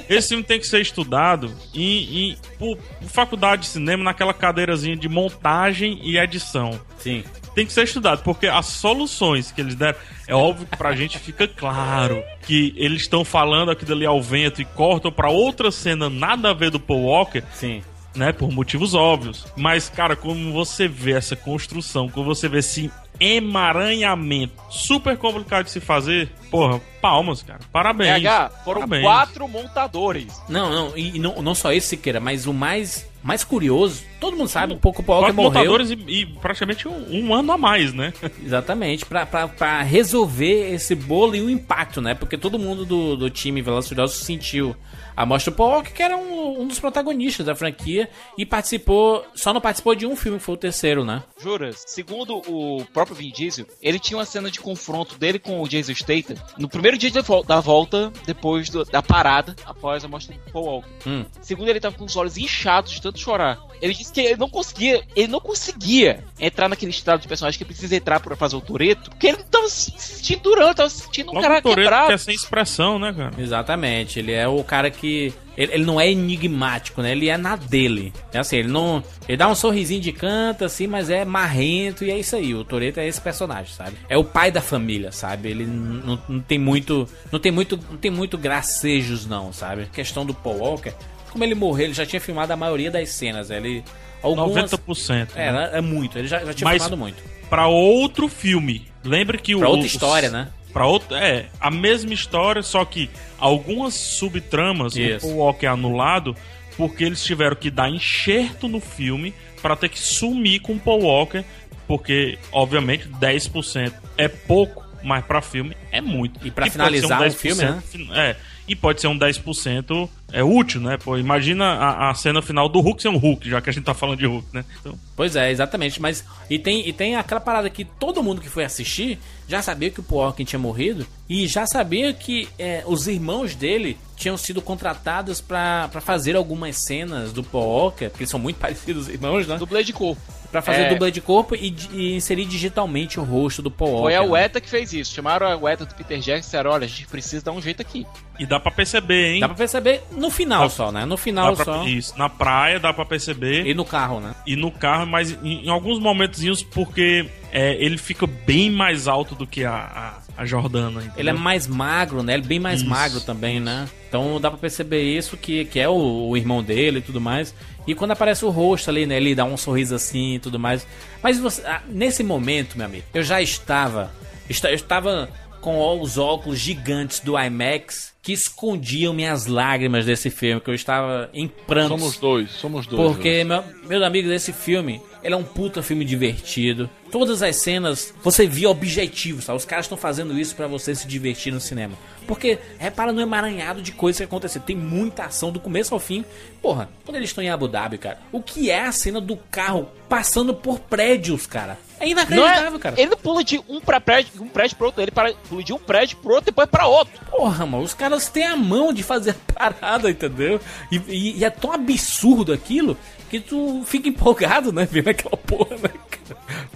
Esse filme tem que ser estudado em, em- por, por faculdade de cinema, naquela cadeirazinha de montagem e edição. Sim. Tem que ser estudado, porque as soluções que eles deram, é óbvio que pra gente fica claro que eles estão falando aquilo ali ao vento e cortam pra outra cena nada a ver do Paul Walker, Sim. né? Por motivos óbvios. Mas, cara, como você vê essa construção, como você vê esse emaranhamento super complicado de se fazer, porra, palmas, cara. Parabéns. PH, foram Parabéns. quatro montadores. Não, não, e não, não só isso, Siqueira, mas o mais, mais curioso, todo mundo sabe um pouco o Paul Quatro morreu. montadores e, e praticamente um, um ano a mais, né? Exatamente, pra, pra, pra resolver esse bolo e o impacto, né? Porque todo mundo do, do time Velozes e Furiosos sentiu a mostra Walker, que era um, um dos protagonistas da franquia, e participou, só não participou de um filme, que foi o terceiro, né? Juras, segundo o próprio Vin Diesel, ele tinha uma cena de confronto dele com o Jason Statham no primeiro dia da volta, depois do- da parada, após a Paul Walker. Hum. Segundo ele, tava com os olhos inchados de tanto chorar. Ele disse que ele não conseguia, ele não conseguia entrar naquele estado de personagem que precisa entrar pra fazer o Toreto, porque ele tava se sentindo durão, tava se sentindo um Logo cara o quebrado. que é sem expressão, né, cara? Exatamente, ele é o cara que. Ele, ele não é enigmático, né? Ele é na dele. É assim, ele não. Ele dá um sorrisinho de canto, assim, mas é marrento e é isso aí. O Toreto é esse personagem, sabe? É o pai da família, sabe? Ele não, não tem muito. Não tem muito. Não tem muito gracejos, não, sabe? A questão do Paul Walker. Como ele morreu, ele já tinha filmado a maioria das cenas. né? Ele. Algumas, 90%. É, né? é muito. Ele já, já tinha Mas filmado muito. pra outro filme. Lembre que o. Pra outra história, né? Pra outro, é, a mesma história, só que algumas subtramas Isso. o Paul Walker é anulado porque eles tiveram que dar enxerto no filme pra ter que sumir com o Paul Walker, porque obviamente 10% é pouco, mas pra filme é muito. E pra pode ser um finalizar o 10%, filme, né? É, e pode ser um 10% é útil, né? Pô, imagina a, a cena final do Hulk ser um Hulk, já que a gente tá falando de Hulk, né? Então, Pois é, exatamente. Mas e tem, e tem aquela parada que todo mundo que foi assistir já sabia que o Paul Walker tinha morrido e já sabia que é, os irmãos dele tinham sido contratados pra pra fazer algumas cenas do Paul Walker, porque eles são muito parecidos os irmãos, né? Dublê de corpo. Pra fazer É. dublê de corpo e, e inserir digitalmente o rosto do Paul Walker. Foi a né? UETA que fez isso. Chamaram a UETA do Peter Jackson e disseram: olha, a gente precisa dar um jeito aqui. e dá pra perceber, hein? Dá pra perceber no final Dá- só, né? No final pra- só. Isso, na praia dá pra perceber. E no carro, né? E no carro, mas em, em alguns momentozinhos, porque é, ele fica bem mais alto do que a, a, a Jordana. entendeu? Ele é mais magro, né? Ele é bem mais Isso. magro também, né? Então dá pra perceber isso, que, que é o, o irmão dele e tudo mais. E quando aparece o rosto ali, né? Ele dá um sorriso assim e tudo mais. Mas você- ah, nesse momento, meu amigo, eu já estava. esta- Eu estava com os óculos gigantes do IMAX que escondiam minhas lágrimas desse filme, que eu estava em prantos. Somos dois, somos dois. Porque, meu, meus amigos, esse filme, ele é um puta filme divertido. Todas as cenas, você via objetivo, sabe? Os caras estão fazendo isso pra você se divertir no cinema. Porque, repara no emaranhado de coisas que acontecem. Tem muita ação do começo ao fim. Porra, quando eles estão em Abu Dhabi, cara, o que é a cena do carro passando por prédios, cara? É inacreditável, Não é- cara. Ele não pula de um, pra prédio, um prédio pro outro, ele para, pula de um prédio pro outro, depois pra outro. Porra, mano, os caras têm a mão de fazer a parada, entendeu? E, e- e é tão absurdo aquilo que tu fica empolgado, né? Vendo aquela porra, né?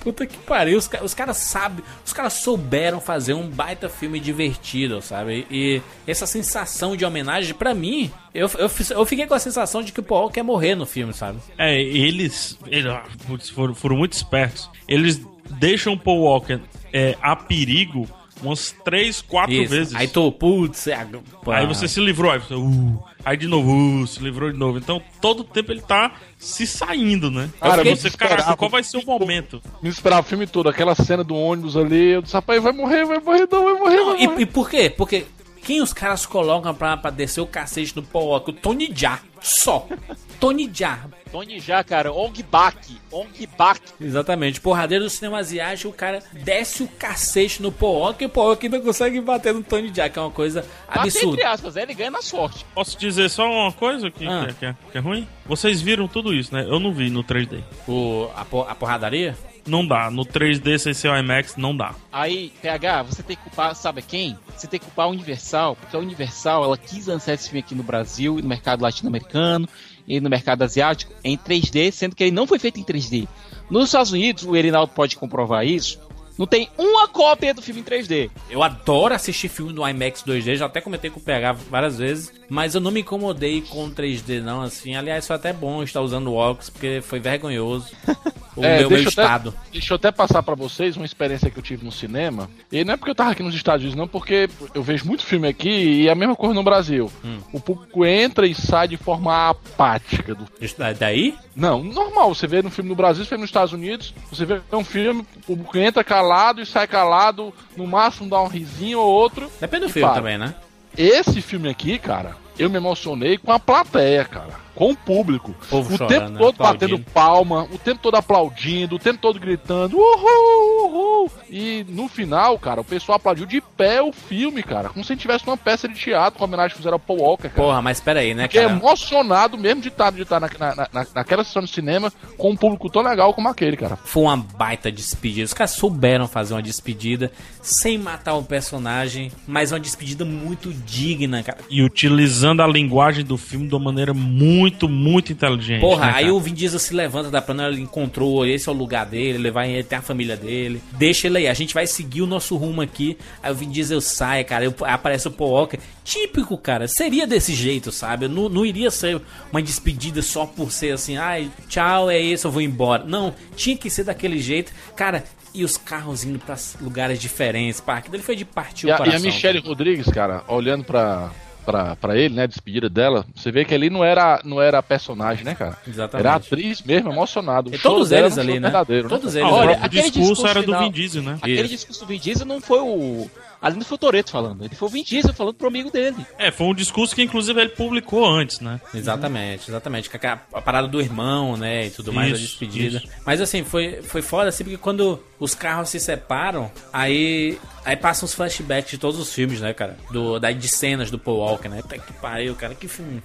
Puta que pariu, os, os caras sabem, os caras souberam fazer um baita filme divertido, sabe? E essa sensação de homenagem, pra mim, eu, eu, eu fiquei com a sensação de que o Paul quer morrer no filme, sabe? É, eles, eles ah, foram, foram muito espertos. Eles deixam Paul Walker é, a perigo umas três, quatro Isso. vezes. Aí tu, putz, é, pá. Aí você se livrou, aí você, uh, aí de novo, uh, se livrou de novo. Então todo tempo ele tá se saindo, né? Cara, você, caraca, qual vai ser o momento? Me esperava o filme todo, aquela cena do ônibus ali, eu disse, rapaz, vai morrer, vai morrer, não, vai morrer, vai morrer. E, e por quê? Porque quem os caras colocam pra, pra descer o cacete no Paul Walker? O Tony Jaa. Só. Tony Jaa. Tony já, cara, Ong Bak, Ong Bak. Exatamente. Porradeiro do cinema asiático, o cara desce o cacete no Paul Walker e o Paul Walker ainda consegue bater no Tony Jaa, que é uma coisa Bater, entre absurda. aspas, ele ganha na sorte. Posso dizer só uma coisa que, Ah. que é- que é, que é ruim? Vocês viram tudo isso, né? Eu não vi no 3D. O, a, por- a porradaria? Não dá. No 3D sem ser o IMAX, não dá. Aí, PH, você tem que culpar, sabe quem? Você tem que culpar a Universal, porque a Universal, ela quis lançar esse filme aqui no Brasil, no mercado latino-americano, e no mercado asiático, em 3D, sendo que ele não foi feito em 3D. Nos Estados Unidos, o Erinaldo pode comprovar isso, não tem uma cópia do filme em 3D. Eu adoro assistir filme no IMAX 2D, já até comentei com o PH várias vezes, mas eu não me incomodei com 3D não, assim. Aliás, foi até bom estar usando o óculos, porque foi vergonhoso o É, meu, meu eu até- estado. Deixa eu até passar pra vocês uma experiência que eu tive no cinema. E não é porque eu tava aqui nos Estados Unidos, não, porque eu vejo muito filme aqui e é a mesma coisa no Brasil. Hum. O público entra e sai de forma apática do Isso Daí? Não, normal. Você vê no filme no Brasil, você vê nos Estados Unidos, você vê um filme, o público entra calado e sai calado, no máximo dá um risinho ou outro. Depende do filme para. também, né? Esse filme aqui, cara, eu me emocionei com a plateia, cara. Com o público. O chorando, tempo né? todo Aplaudindo. batendo palma, o tempo todo aplaudindo, o tempo todo gritando, uhul, uhul. E no final, cara, o pessoal aplaudiu de pé o filme, cara. Como se tivesse uma peça de teatro com a homenagem que fizeram ao Paul Walker, cara. Porra, mas pera aí, né, Fiquei cara? emocionado mesmo de estar, de estar na, na- na- naquela sessão de cinema com um público tão legal como aquele, cara. Foi uma baita despedida. Os caras souberam fazer uma despedida sem matar o personagem, mas uma despedida muito digna, cara. E utilizando a linguagem do filme de uma maneira muito, muito inteligente. Porra, né, aí cara? o Vin Diesel se levanta da plana, ele encontrou, esse é o lugar dele, ele vai ele tem a família dele. Deixa ele aí, a gente vai seguir o nosso rumo aqui. Aí o Vin Diesel sai, cara, aí aparece o Paul Walker. Típico, cara, seria desse jeito, sabe? Não, não iria ser uma despedida só por ser assim, ai, tchau, é isso, eu vou embora. Não, tinha que ser daquele jeito. Cara, e os carros indo pra lugares diferentes, pá, aquilo ali foi de partir E o a, e coração. a Michelle Rodrigues, cara, olhando pra, pra, pra ele, né, a despedida dela, você vê que ali não era, não era a personagem, né, cara? Exatamente. Era a atriz mesmo, emocionado. O E todos eles ali, né? verdadeiro, Todos né? eles Ah, olha, o aquele discurso discurso era do final- Vin Diesel, né? Aquele Isso. discurso do Vin Diesel não foi o. Ali não foi o Toreto falando, ele foi o Vin Diesel falando pro amigo dele. É, foi um discurso que inclusive ele publicou antes, né? Exatamente, exatamente. Com A, a parada do irmão, né? E tudo mais, a Isso, despedida. isso. Mas assim, foi, foi foda assim, porque quando os carros se separam, aí. Aí passam os flashbacks de todos os filmes, né, cara? Do, da, de cenas do Paul Walker, né? Puta que pariu, cara, que filme.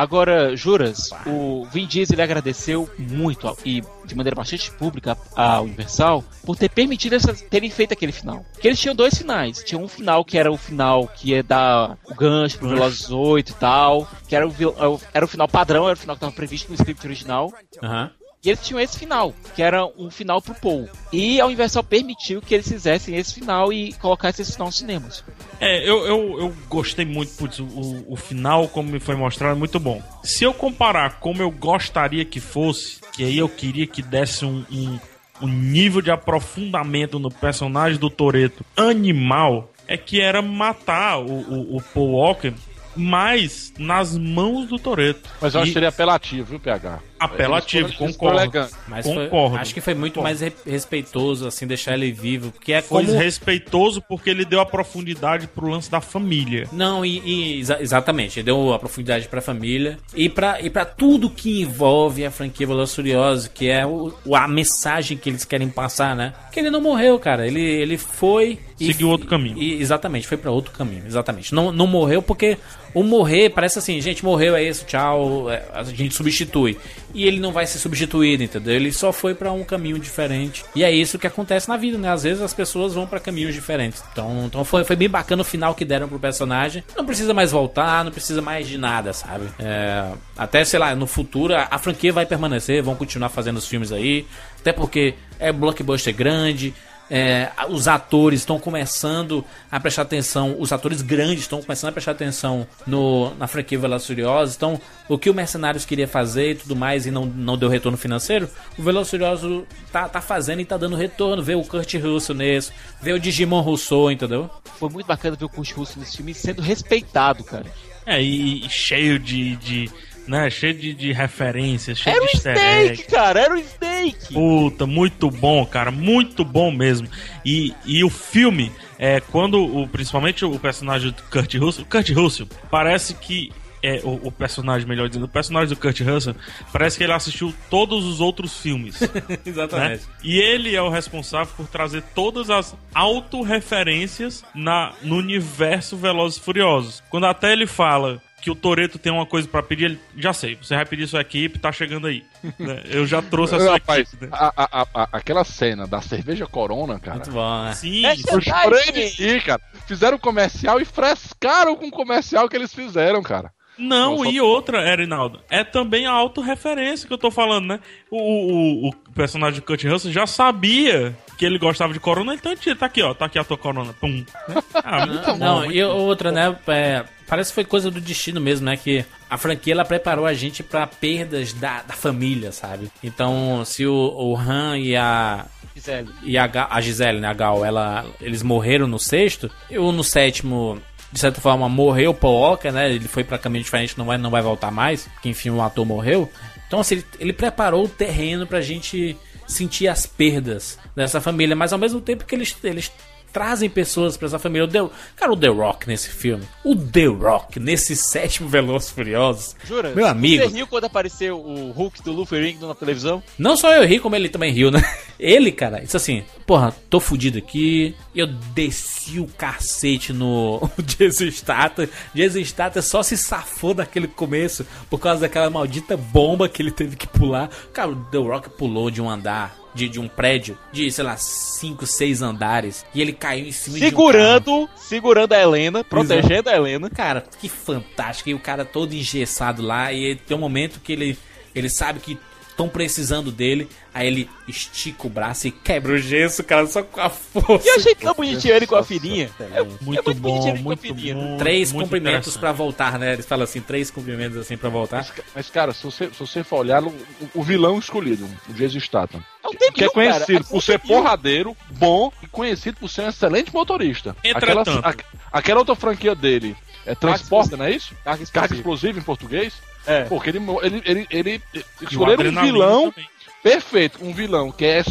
Agora, Juras, o Vin Diesel agradeceu muito e de maneira bastante pública a Universal por ter permitido eles terem feito aquele final. Porque eles tinham dois finais. Tinha um final que era o final que ia dar o gancho pro Velozes 8 e tal, que era o, vil- era o final padrão, era o final que estava previsto no script original. Aham. E eles tinham esse final, que era um final pro Paul. E a Universal permitiu que eles fizessem esse final e colocassem esse final nos cinemas. É, eu, eu, eu gostei muito, putz, o, o final, como me foi mostrado, é muito bom. Se eu comparar como eu gostaria que fosse, que aí eu queria que desse um, um, um nível de aprofundamento no personagem do Toreto animal, é que era matar o, o, o Paul Walker mais nas mãos do Toreto. Mas eu acho que seria apelativo, viu, PH? Apelativo, concordo. Mas foi- Concordo. acho que foi muito Concordo. mais re- respeitoso, assim, deixar ele vivo. Porque é Foi como. respeitoso porque ele deu a profundidade pro lance da família. Não, e, e exa- exatamente, ele deu a profundidade pra família e pra, e pra tudo que envolve a franquia Velozes e Furiosos, que é o, o- a mensagem que eles querem passar, né? Que ele não morreu, cara, ele, ele foi... e- Seguiu outro caminho. e- exatamente, foi pra outro caminho, exatamente. Não, não morreu porque o morrer parece assim, gente, morreu, é isso, tchau, é, a gente substitui. E ele não vai ser substituído, entendeu? Ele só foi pra um caminho diferente. E é isso que acontece na vida, né? Às vezes as pessoas vão pra caminhos diferentes. Então, então foi, foi bem bacana o final que deram pro personagem. Não precisa mais voltar, não precisa mais de nada, sabe? É, até, sei lá, no futuro a, a franquia vai permanecer, vão continuar fazendo os filmes aí. Até porque é blockbuster grande. É, os atores estão começando a prestar atenção, os atores grandes estão começando a prestar atenção no, na franquia Velozes e Furiosos. Então, o que o Mercenários queria fazer e tudo mais e não, não deu retorno financeiro, o Velozes e Furiosos tá, tá fazendo e tá dando retorno. Vê o Kurt Russell nesse, vê o Digimon Rousseau, entendeu? Foi muito bacana ver o Kurt Russell nesse filme sendo respeitado, cara. É, e, e cheio de, de. Né, cheio de, de referências, cheio Era o de easter Snake, egg. cara, era o Snake. Puta, muito bom, cara, muito bom mesmo. E, e o filme, é, quando o, principalmente o personagem do Kurt Russell, Kurt Russell, parece que é o, o personagem, melhor dizendo, o personagem do Kurt Russell, parece que ele assistiu todos os outros filmes. Exatamente. né? E ele é o responsável por trazer todas as autorreferências na no universo Velozes e Furiosos. Quando até ele fala que o Toreto tem uma coisa pra pedir, ele já sei, você vai pedir sua equipe, tá chegando aí. Né? Eu já trouxe a sua Rapaz, equipe. né? a- a- a- a- aquela cena da cerveja Corona, cara. Muito bom, né? Sim, É Eu chorei de rir, cara. Fizeram o comercial e frescaram com o comercial que eles fizeram, cara. Não, Não, só- e outra, Erinaldo, é também a autorreferência que eu tô falando, né? O, o, o personagem do Kurt Russell já sabia que ele gostava de Corona, então ele tá aqui, ó, tá aqui a tua Corona. Pum. Ah, muito bom. Não, muito e bom. outra, né? é, parece que foi coisa do destino mesmo, né? Que a franquia ela preparou a gente pra perdas da, da família, sabe? Então, se o, o Han e a. Gisele. E a, a Gisele, né? A Gal, ela, eles morreram no sexto. E o no sétimo, de certa forma, morreu o Paul Walker, né? Ele foi pra caminho diferente, não vai, não vai voltar mais. Porque, enfim, o ator morreu. Então, assim, ele, ele preparou o terreno pra gente sentir as perdas dessa família. Mas ao mesmo tempo que eles. eles trazem pessoas pra essa família. O The, cara, o The Rock nesse filme. O The Rock nesse sétimo Velozes Furiosos. Jura? Meu amigo. Você riu quando apareceu o Hulk do Luffy Ring na televisão? Não só eu ri, como ele também riu, né? Ele, cara, isso assim, porra, tô fudido aqui. Eu desci o cacete no Jason Statham. Jason Statham só se safou daquele começo por causa daquela maldita bomba que ele teve que pular. Cara, o The Rock pulou de um andar. De, de um prédio de, sei lá, 5, 6 andares. E ele caiu em cima de um carro. Segurando, segurando a Helena, protegendo a Helena. Cara, que fantástico. E o cara todo engessado lá. E tem um momento que ele, ele sabe que estão precisando dele. Aí ele estica o braço e quebra o gesso, cara, só com a força. E eu achei tão bonitinho ele com a filhinha. É, Muito, é bom, bonitinho ele com a muito filhinha. bom. Três muito cumprimentos pra voltar, né? Eles falam assim, três cumprimentos assim pra voltar. Mas, mas, cara, se você, se você for olhar o, o vilão escolhido, o Jason Statham, É que é conhecido cara. por ser porradeiro, bom e conhecido por ser um excelente motorista. Aquela, Entretanto. a- aquela outra franquia dele é Transporta, não é isso? Carga Carga explosiva. explosiva em português? É. Porque ele, ele, ele, ele o escolheram um vilão também. perfeito, um vilão que é,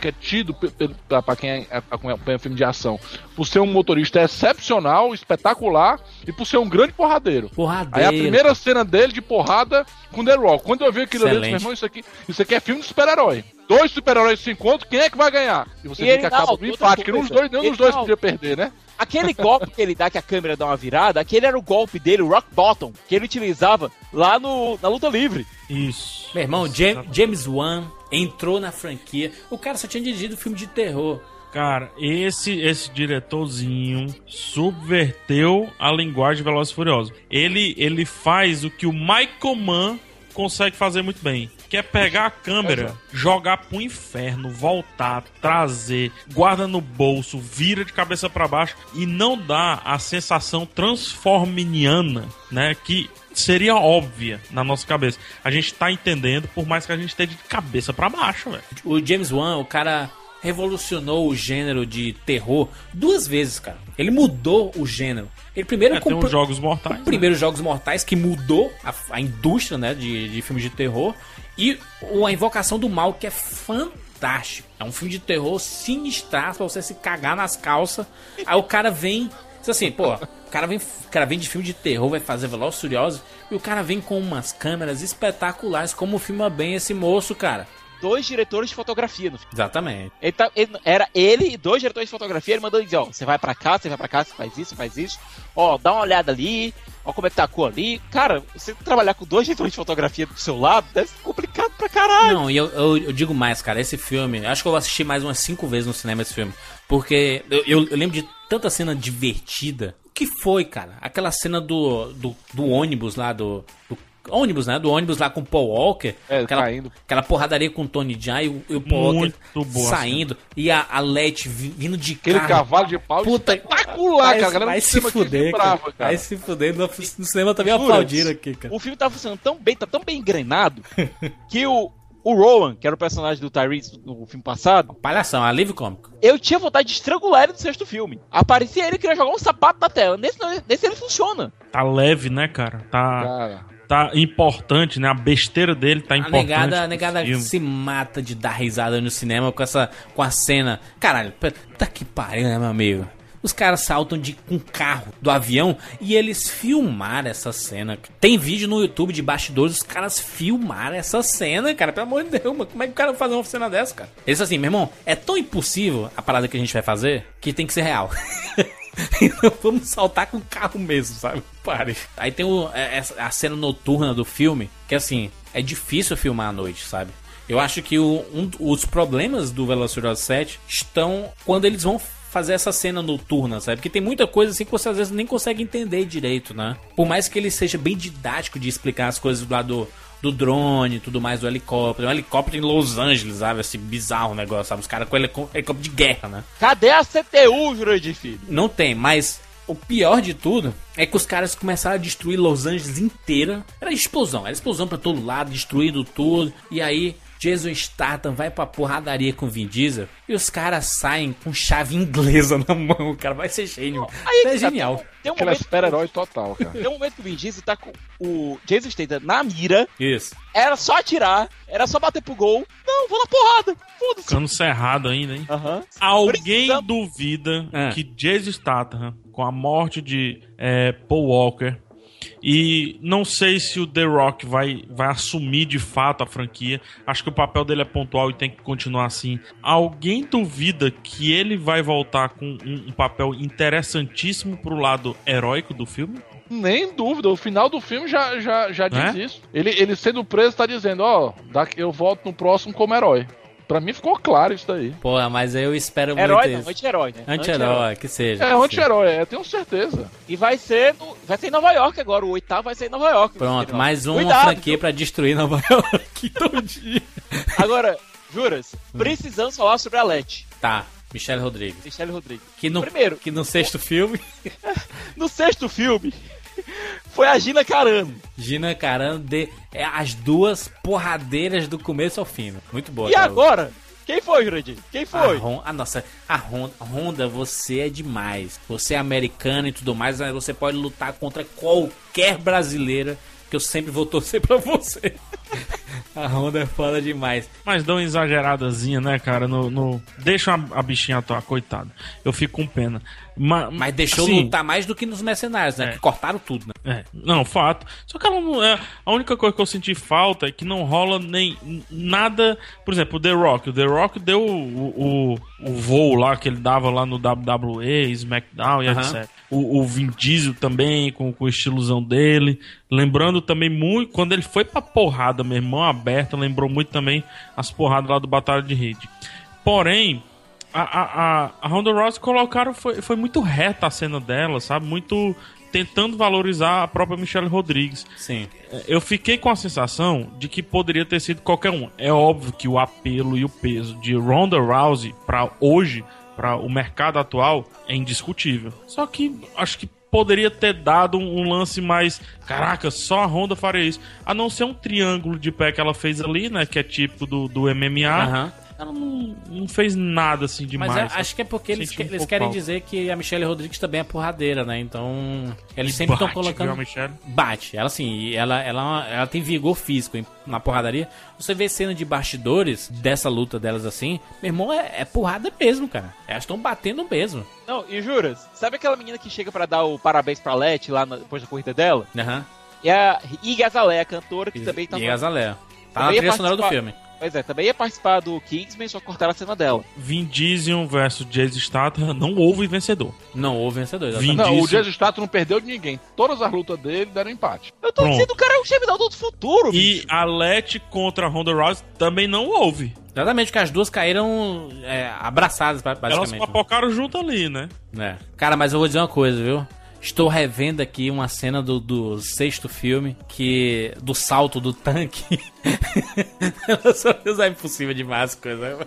que é tido pe- pe- pra pra quem é- acompanha filme de ação por ser um motorista excepcional, espetacular e por ser um grande porradeiro. Porradeiro. Aí a primeira cena dele de porrada com The Rock. Quando eu vi aquilo ali, eu disse, meu irmão, isso aqui, isso aqui é filme de super-herói. Dois super-heróis se encontram, quem é que vai ganhar? E você E vê que acaba no empate, que nos dois, nenhum dos dois podia perder, né? Aquele golpe que ele dá que a câmera dá uma virada, aquele era o golpe dele, o Rock Bottom, que ele utilizava lá no, na luta livre. Isso. Meu irmão, Jam- James Wan entrou na franquia. O cara só tinha dirigido filme de terror. Cara, esse esse diretorzinho subverteu a linguagem de Velozes e Furiosos. Ele, ele faz o que o Michael Mann consegue fazer muito bem. Que é pegar a câmera, jogar pro inferno, voltar, trazer, guarda no bolso, vira de cabeça pra baixo e não dá a sensação transforminiana, né? Que seria óbvia na nossa cabeça. A gente tá entendendo, por mais que a gente esteja de cabeça pra baixo, velho. O James Wan, o cara revolucionou o gênero de terror duas vezes, cara. Ele mudou o gênero. Ele primeiro É, tem compro- os Jogos Mortais. O primeiro Jogos Mortais que mudou a, a indústria né, de, de filmes de terror. E A Invocação do Mal, que é fantástico. É um filme de terror sinistraço pra você se cagar nas calças. Aí o cara vem. Assim, pô, o cara vem, o cara vem de filme de terror, vai fazer Velozes e Furiosos. E o cara vem com umas câmeras espetaculares. Como filma bem esse moço, cara. Dois diretores de fotografia no filme. Exatamente. Ele tá- ele- era ele e dois diretores de fotografia, ele mandou dizer, ó, você vai pra cá, você vai pra cá, você faz isso, faz isso. Ó, dá uma olhada ali, ó como é que tá a cor ali. Cara, você trabalhar com dois diretores de fotografia do seu lado deve ser complicado pra caralho. Não, e eu, eu, eu digo mais, cara, esse filme, acho que eu vou assistir mais umas cinco vezes no cinema esse filme. Porque eu, eu- eu lembro de tanta cena divertida. O que foi, cara? Aquela cena do, do, do ônibus lá, do, do ônibus, né? Do ônibus lá com o Paul Walker. É, aquela, caindo. aquela porradaria com o Tony Jaa e o, e o Paul Muito Walker boa saindo. E a, a vi- vindo de Aquele carro. cavalo de pau Puta, espetacular, vai, cara. A galera vai se fuder, vibrava, cara. cara. Vai se fuder. No, no cinema também Jura? aplaudiram aqui, cara. O filme tá funcionando tão bem, tá tão bem engrenado, que o, o Rowan, que era o personagem do Tyrese no filme passado, Palhação, alívio cômico. eu tinha vontade de estrangular ele no sexto filme. Aparecia ele e queria jogar um sapato na tela. Nesse, nesse ele funciona. Tá leve, né, cara? Tá, Cara, tá importante, né? A besteira dele tá A importante. negada, a negada filme. se mata de dar risada no cinema com essa com a cena. Caralho, puta que pariu, né, meu amigo? Os caras saltam de com carro do avião e eles filmaram essa cena. Tem vídeo no YouTube de bastidores, os caras filmaram essa cena, cara. Pelo amor de Deus, mano, como é que o cara vai fazer uma cena dessa, cara? Eles assim, meu irmão, é tão impossível a parada que a gente vai fazer que tem que ser real. Vamos saltar com o carro mesmo, sabe? Pare. Aí tem o, é- a cena noturna do filme, que assim, é difícil filmar à noite, sabe? Eu acho que o- um- os problemas do Velociraptor 7 estão quando eles vão fazer essa cena noturna, sabe? Porque tem muita coisa assim que você às vezes nem consegue entender direito, né? Por mais que ele seja bem didático de explicar as coisas do lado do, drone e tudo mais, do helicóptero. Um helicóptero em Los Angeles, sabe? Esse bizarro negócio, sabe? Os caras com helicó- helicóptero de guerra, né? Cadê a CTU, Jurandir Filho? Não tem, mas o pior de tudo é que os caras começaram a destruir Los Angeles inteira. Era explosão, era explosão pra todo lado, destruindo tudo. E aí Jason Statham vai pra porradaria com o Vin Diesel e os caras saem com chave inglesa na mão, cara. Vai ser gênio. Aí é que tá, genial. Tem um Aquela momento, super-herói total, cara. tem um momento que o Vin Diesel tá com o Jason Statham na mira. Isso. Era só atirar, era só bater pro gol. Não, vou na porrada. Foda-se. Ficando cerrado ainda, hein? Aham. Alguém Precisamos- duvida Ah. que Jason Statham, com a morte de é, Paul Walker, e não sei se o The Rock vai, vai assumir de fato a franquia. Acho que o papel dele é pontual e tem que continuar assim. Alguém duvida que ele vai voltar com um, um papel interessantíssimo pro lado heróico do filme? Nem dúvida, o final do filme já, já, já diz É? isso. Ele, ele sendo preso tá dizendo, ó, daqui- eu volto no próximo como herói. Pra mim ficou claro isso daí. Porra, mas eu espero Herói muito não, isso. anti-herói, né? Anti-herói, que seja. É, que um seja. anti-herói, é, tenho certeza. E vai ser, no, vai ser em Nova York agora. O oitavo vai ser em Nova York. Pronto, mais uma Cuidado, franquia pra destruir Nova York todo dia. Agora, juras, Hum. precisamos falar sobre a Leti. Tá, Michelle Rodrigues. Michelle Rodrigues. Que no, Primeiro. que no sexto filme, No sexto filme, foi a Gina Carano. Gina Carano de é, as duas porradeiras do começo ao fim. Muito boa. E agora? Quem foi, Jurandir? Quem A foi? Honda, ah, nossa, a Honda, Honda, você é demais. Você é americana e tudo mais, mas você pode lutar contra qualquer brasileira, que eu sempre vou torcer pra você. a Honda é foda demais. Mas dá uma exageradazinha, né, cara? No, no- Deixa a, a bichinha atuar, coitado. Eu fico com pena. Ma- Mas deixou assim, lutar mais do que nos mercenários, né? É. Que cortaram tudo, né? É, não, fato. Só que ela não é. A única coisa que eu senti falta é que não rola nem nada. Por exemplo, o The Rock. O The Rock deu o, o, o voo lá que ele dava lá no WWE, SmackDown e Aham. etc. O, o Vin Diesel também, com, com o estilozão dele. Lembrando também muito. Quando ele foi pra porrada, meu irmão aberta, lembrou muito também as porradas lá do Batalha de Rede. Porém, a, a, a, a Ronda Rousey colocaram, foi, foi muito reta a cena dela, sabe? Muito tentando valorizar a própria Michelle Rodrigues. Sim. Eu fiquei com a sensação de que poderia ter sido qualquer um. É óbvio que o apelo e o peso de Ronda Rousey para hoje, para o mercado atual, é indiscutível. Só que acho que poderia ter dado um, um lance mais. Caraca, só a Ronda faria isso. A não ser um triângulo de pé que ela fez ali, né? Que é típico do, do MMA. Aham. Ela não, não fez nada assim demais. Mas eu sabe? acho que é porque eles, que- um eles querem falta. dizer que a Michelle Rodrigues também é porradeira, né? Então, eles E sempre estão colocando. Bate. Ela assim, ela, ela, ela tem vigor físico hein, na porradaria. Você vê cena de bastidores dessa luta delas assim, meu irmão, é, é porrada mesmo, cara. Elas estão batendo mesmo. Não, e juras, sabe aquela menina que chega pra dar o parabéns pra Leti lá na- depois da corrida dela? Aham. É a Igazalé, a cantora que também tá E a Zalé. Tá na trilha sonora do filme. Pois é, também ia participar do Kingsman, só cortaram a cena dela. Vin Diesel versus Jason Statham, não houve vencedor. Não houve vencedor. Vin Não, Diesel- o Jason Statham não perdeu de ninguém. Todas as lutas dele deram empate. Eu tô Pronto. dizendo, o cara é o Gemidal do futuro, E bicho. a Let contra a Ronda Rousey também não houve. Exatamente, que as duas caíram é, abraçadas, ba- Elas basicamente. papocaram junto ali, né? É. Cara, mas eu vou dizer uma coisa, viu? Estou revendo aqui uma cena do, do sexto filme, que. do salto do tanque. Ela é impossível demais as coisas. né?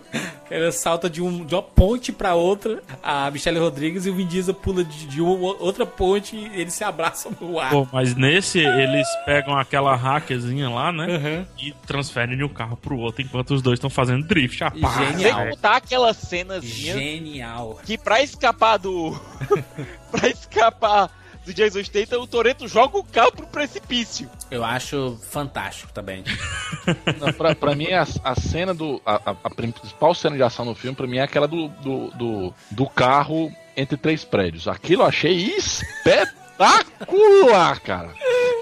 Ela salta de, um, de uma ponte pra outra, a Michelle Rodrigues e o Vin Diesel pula de, de uma, outra ponte e eles se abraçam no ar. Pô, mas nesse eles pegam aquela hackerzinha lá, né? Uhum. E transferem de um carro pro outro enquanto os dois estão fazendo drift. Ah, pá. Sem Genial. contar aquela cenazinha Genial. que pra escapar do. pra escapar do Jason Statham, o Toreto joga o carro pro precipício. Eu acho fantástico também. Não, pra, pra mim, a, a cena do. A, a- a principal cena de ação no filme, pra mim, é aquela do, do, do, do carro entre três prédios. Aquilo eu achei espetacular, cara.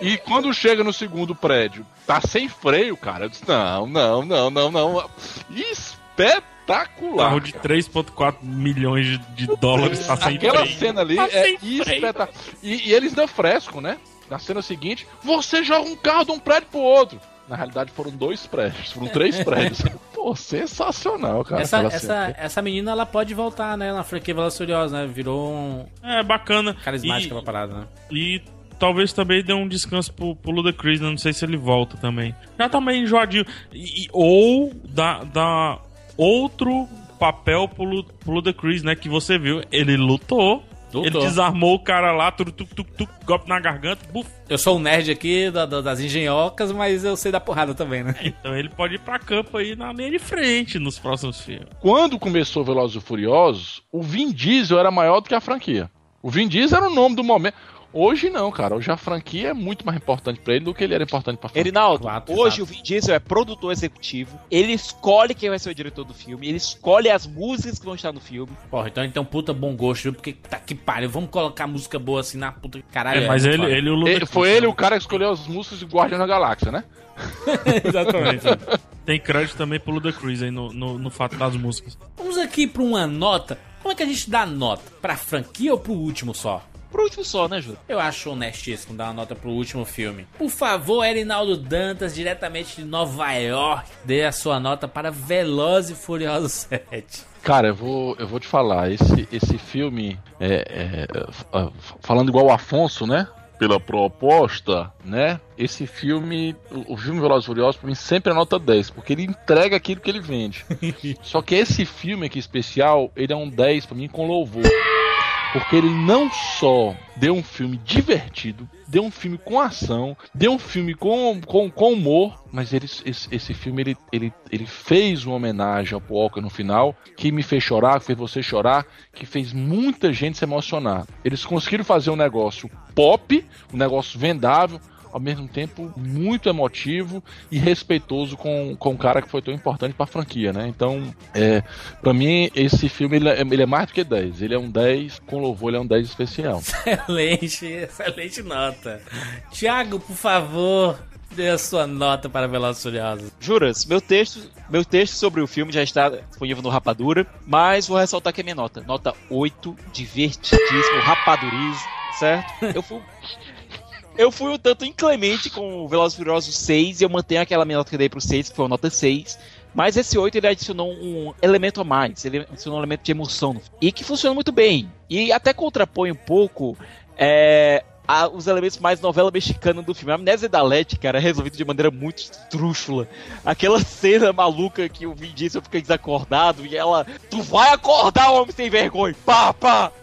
E quando chega no segundo prédio, tá sem freio, cara. Eu disse, não, não, não, não, não. Espetacular. Carro de 3,4 milhões de, dólares tá sem Aquela freio. cena ali Tá é espetacular. E, e eles dão fresco, né? Na cena seguinte, você joga um carro de um prédio pro outro. Na realidade foram dois prédios, foram três prédios. Pô, sensacional, cara. essa, essa, cena. essa menina, ela pode voltar, né? Na franquia Furiosos, né? Virou um É, bacana. carismática E- pra parada, né? E talvez também dê um descanso pro, pro Ludacris, né? não sei se ele volta também. Já tá meio enjoadinho. E, e- ou dá, dá outro papel pro, pro Ludacris, né? Que você viu, ele lutou Doutor. Ele desarmou o cara lá, tuc, tuc, tuc, tuc, golpe na garganta, buf. Eu sou o nerd aqui da- da- das engenhocas, mas eu sei da porrada também, né? Então ele pode ir pra campo aí na linha de frente nos próximos filmes. Quando começou Velozes e Furiosos, o Vin Diesel era maior do que a franquia. O Vin Diesel era o nome do momento. Hoje não, cara. Hoje a franquia é muito mais importante pra ele do que ele era importante pra franquia. Erinaldo, Quatro, hoje exato. o Vin Diesel é produtor executivo, ele escolhe quem vai ser o diretor do filme, ele escolhe as músicas que vão estar no filme. Porra, então ele tem um puta bom gosto, viu? Porque tá que pariu. Vamos colocar música boa assim na puta que caralho. É, mas muito ele, ele e o Ludacris, Ele- foi ele né? o cara que escolheu as músicas de Guardião da Galáxia, né? Exatamente. Tem crédito também pro Ludacris aí no, no, no fato das músicas. Vamos aqui pra uma nota. Como é que a gente dá nota? Pra franquia ou pro último só? Pro último só, né, Júlio? Eu acho honestíssimo dar uma nota pro último filme. Por favor, Erinaldo Dantas, diretamente de Nova York, dê a sua nota para Veloz e Furioso 7. Cara, eu vou, eu vou te falar, esse, esse filme, é, é, ah, falando igual o Afonso, né? Pela proposta, né? Esse filme, o, o filme Velozes e Furiosos, pra mim, sempre é nota 10, porque ele entrega aquilo que ele vende. Só que esse filme aqui especial, ele é um 10 pra mim com louvor. Porque ele não só deu um filme divertido, deu um filme com ação, deu um filme com, com, com humor, mas ele, esse, esse filme ele, ele, ele fez uma homenagem ao Walker no final, que me fez chorar, que fez você chorar, que fez muita gente se emocionar. Eles conseguiram fazer um negócio pop, um negócio vendável, ao mesmo tempo muito emotivo e respeitoso com, com um cara que foi tão importante pra franquia, né? Então, é, para mim, esse filme ele é, ele é mais do que 10. Ele é um 10, com louvor, ele é um 10 especial. Excelente, excelente nota. Tiago, por favor, dê a sua nota para Velozes Furiosos. Juras, meu texto, meu texto sobre o filme já está disponível no Rapadura, mas vou ressaltar aqui a minha nota. Nota 8, divertidíssimo, rapadurizo, certo? Eu fui. Eu fui um tanto inclemente com o Velozes Furiosos 6 e eu mantenho aquela minha nota que eu dei pro 6, que foi uma nota 6. Mas esse 8 ele adicionou um elemento a mais, ele adicionou um elemento de emoção. E que funciona muito bem. E até contrapõe um pouco é, a- os elementos mais novela mexicana do filme. A amnésia da Letty, cara, é resolvido de maneira muito trúxula. Aquela cena maluca que o Vin Diesel fica desacordado e ela. Tu vai acordar, homem sem vergonha! Pá, pá!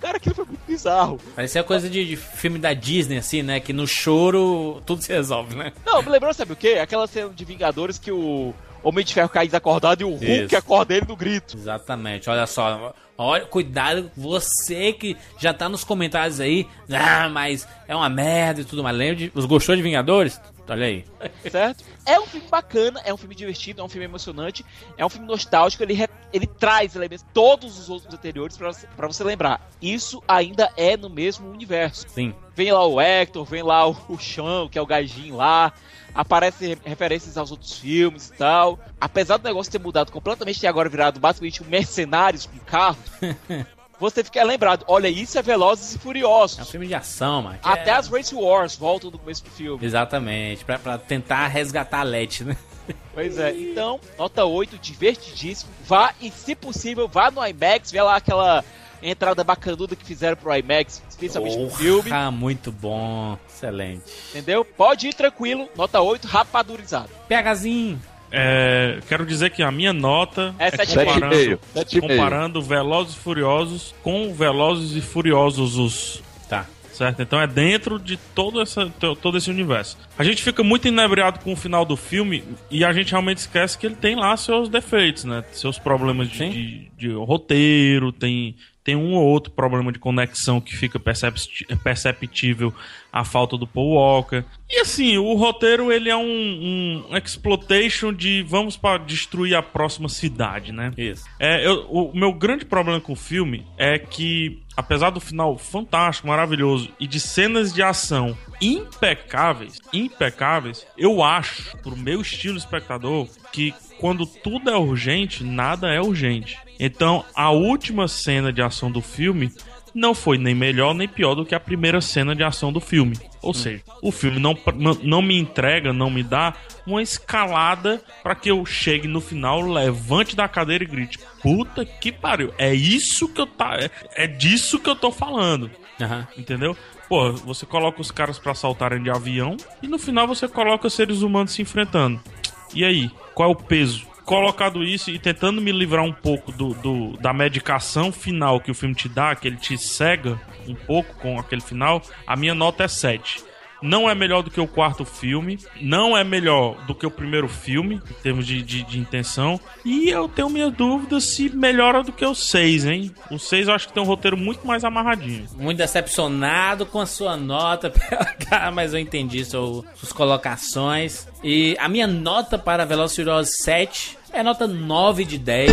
Cara, aquilo foi muito bizarro. Parecia coisa de, de filme da Disney, assim, né? Que no choro tudo se resolve, né? Não, me lembrou, sabe o quê? Aquela cena de Vingadores que o Homem de Ferro cai desacordado e o Hulk Isso. acorda ele no grito. Exatamente, olha só. Olha, cuidado, você que já tá nos comentários aí. Ah, mas é uma merda e tudo mais. Lembra de. Os gostou de Vingadores? Olha aí. certo? É um filme bacana, é um filme divertido, é um filme emocionante, é um filme nostálgico, ele, re- ele traz elementos, todos os outros anteriores pra você, lembrar. Isso ainda é no mesmo universo. Sim. Vem lá o Hector, vem lá o, o Chão, que é o gajinho lá, aparecem re- referências aos outros filmes e tal. Apesar do negócio ter mudado completamente e agora virado basicamente um mercenários com carro, você fica lembrado, olha, isso é Velozes e Furiosos. É um filme de ação, mano. Até é- as Race Wars voltam no começo do filme. Exatamente, pra, pra tentar resgatar a Letty, né? Pois é, então, nota 8, divertidíssimo. Vá e, se possível, vá no IMAX, vê lá aquela entrada bacanuda que fizeram pro IMAX, especialmente no filme, Ah, muito bom. Excelente. entendeu? Pode ir tranquilo, nota 8, rapadurizado. PHzinho. É, quero dizer que a minha nota É é, comparando, comparando Velozes e Furiosos com Velozes e Furiosos os. Tá. Certo? Então é dentro de todo, essa, to- todo esse universo. A gente fica muito inebriado com o final do filme e a gente realmente esquece que ele tem lá seus defeitos, né? Seus problemas de, de- de roteiro, tem, tem um ou outro problema de conexão que fica perceptível a falta do Paul Walker. E assim, o roteiro ele é um, um exploitation de vamos para destruir a próxima cidade, né? Isso. É, eu- o meu grande problema com o filme é que, apesar do final fantástico, maravilhoso e de cenas de ação impecáveis, impecáveis, eu acho, pro meu estilo espectador, que quando tudo é urgente, nada é urgente. Então, a última cena de ação do filme não foi nem melhor nem pior do que a primeira cena de ação do filme. Ou seja, o filme não, não- me entrega, não me dá uma escalada para que eu chegue no final, levante da cadeira e grite: Puta que pariu, é isso que eu tá. É, é disso que eu tô falando. Aham. Entendeu? Pô, você coloca os caras pra saltarem de avião e no final você coloca seres humanos se enfrentando. E aí? Qual é o peso? Colocado isso e tentando me livrar um pouco do, do- da medicação final que o filme te dá, que ele te cega um pouco com aquele final, a minha nota é 7. Não é melhor do que o quarto filme, não é melhor do que o primeiro filme, em termos de, de, de intenção, e eu tenho minhas dúvidas se melhora do que o 6, hein? O 6 eu acho que tem um roteiro muito mais amarradinho. Muito decepcionado com a sua nota, mas eu entendi seu, suas colocações. E a minha nota para Furiosos 7 é nota 9 de 10.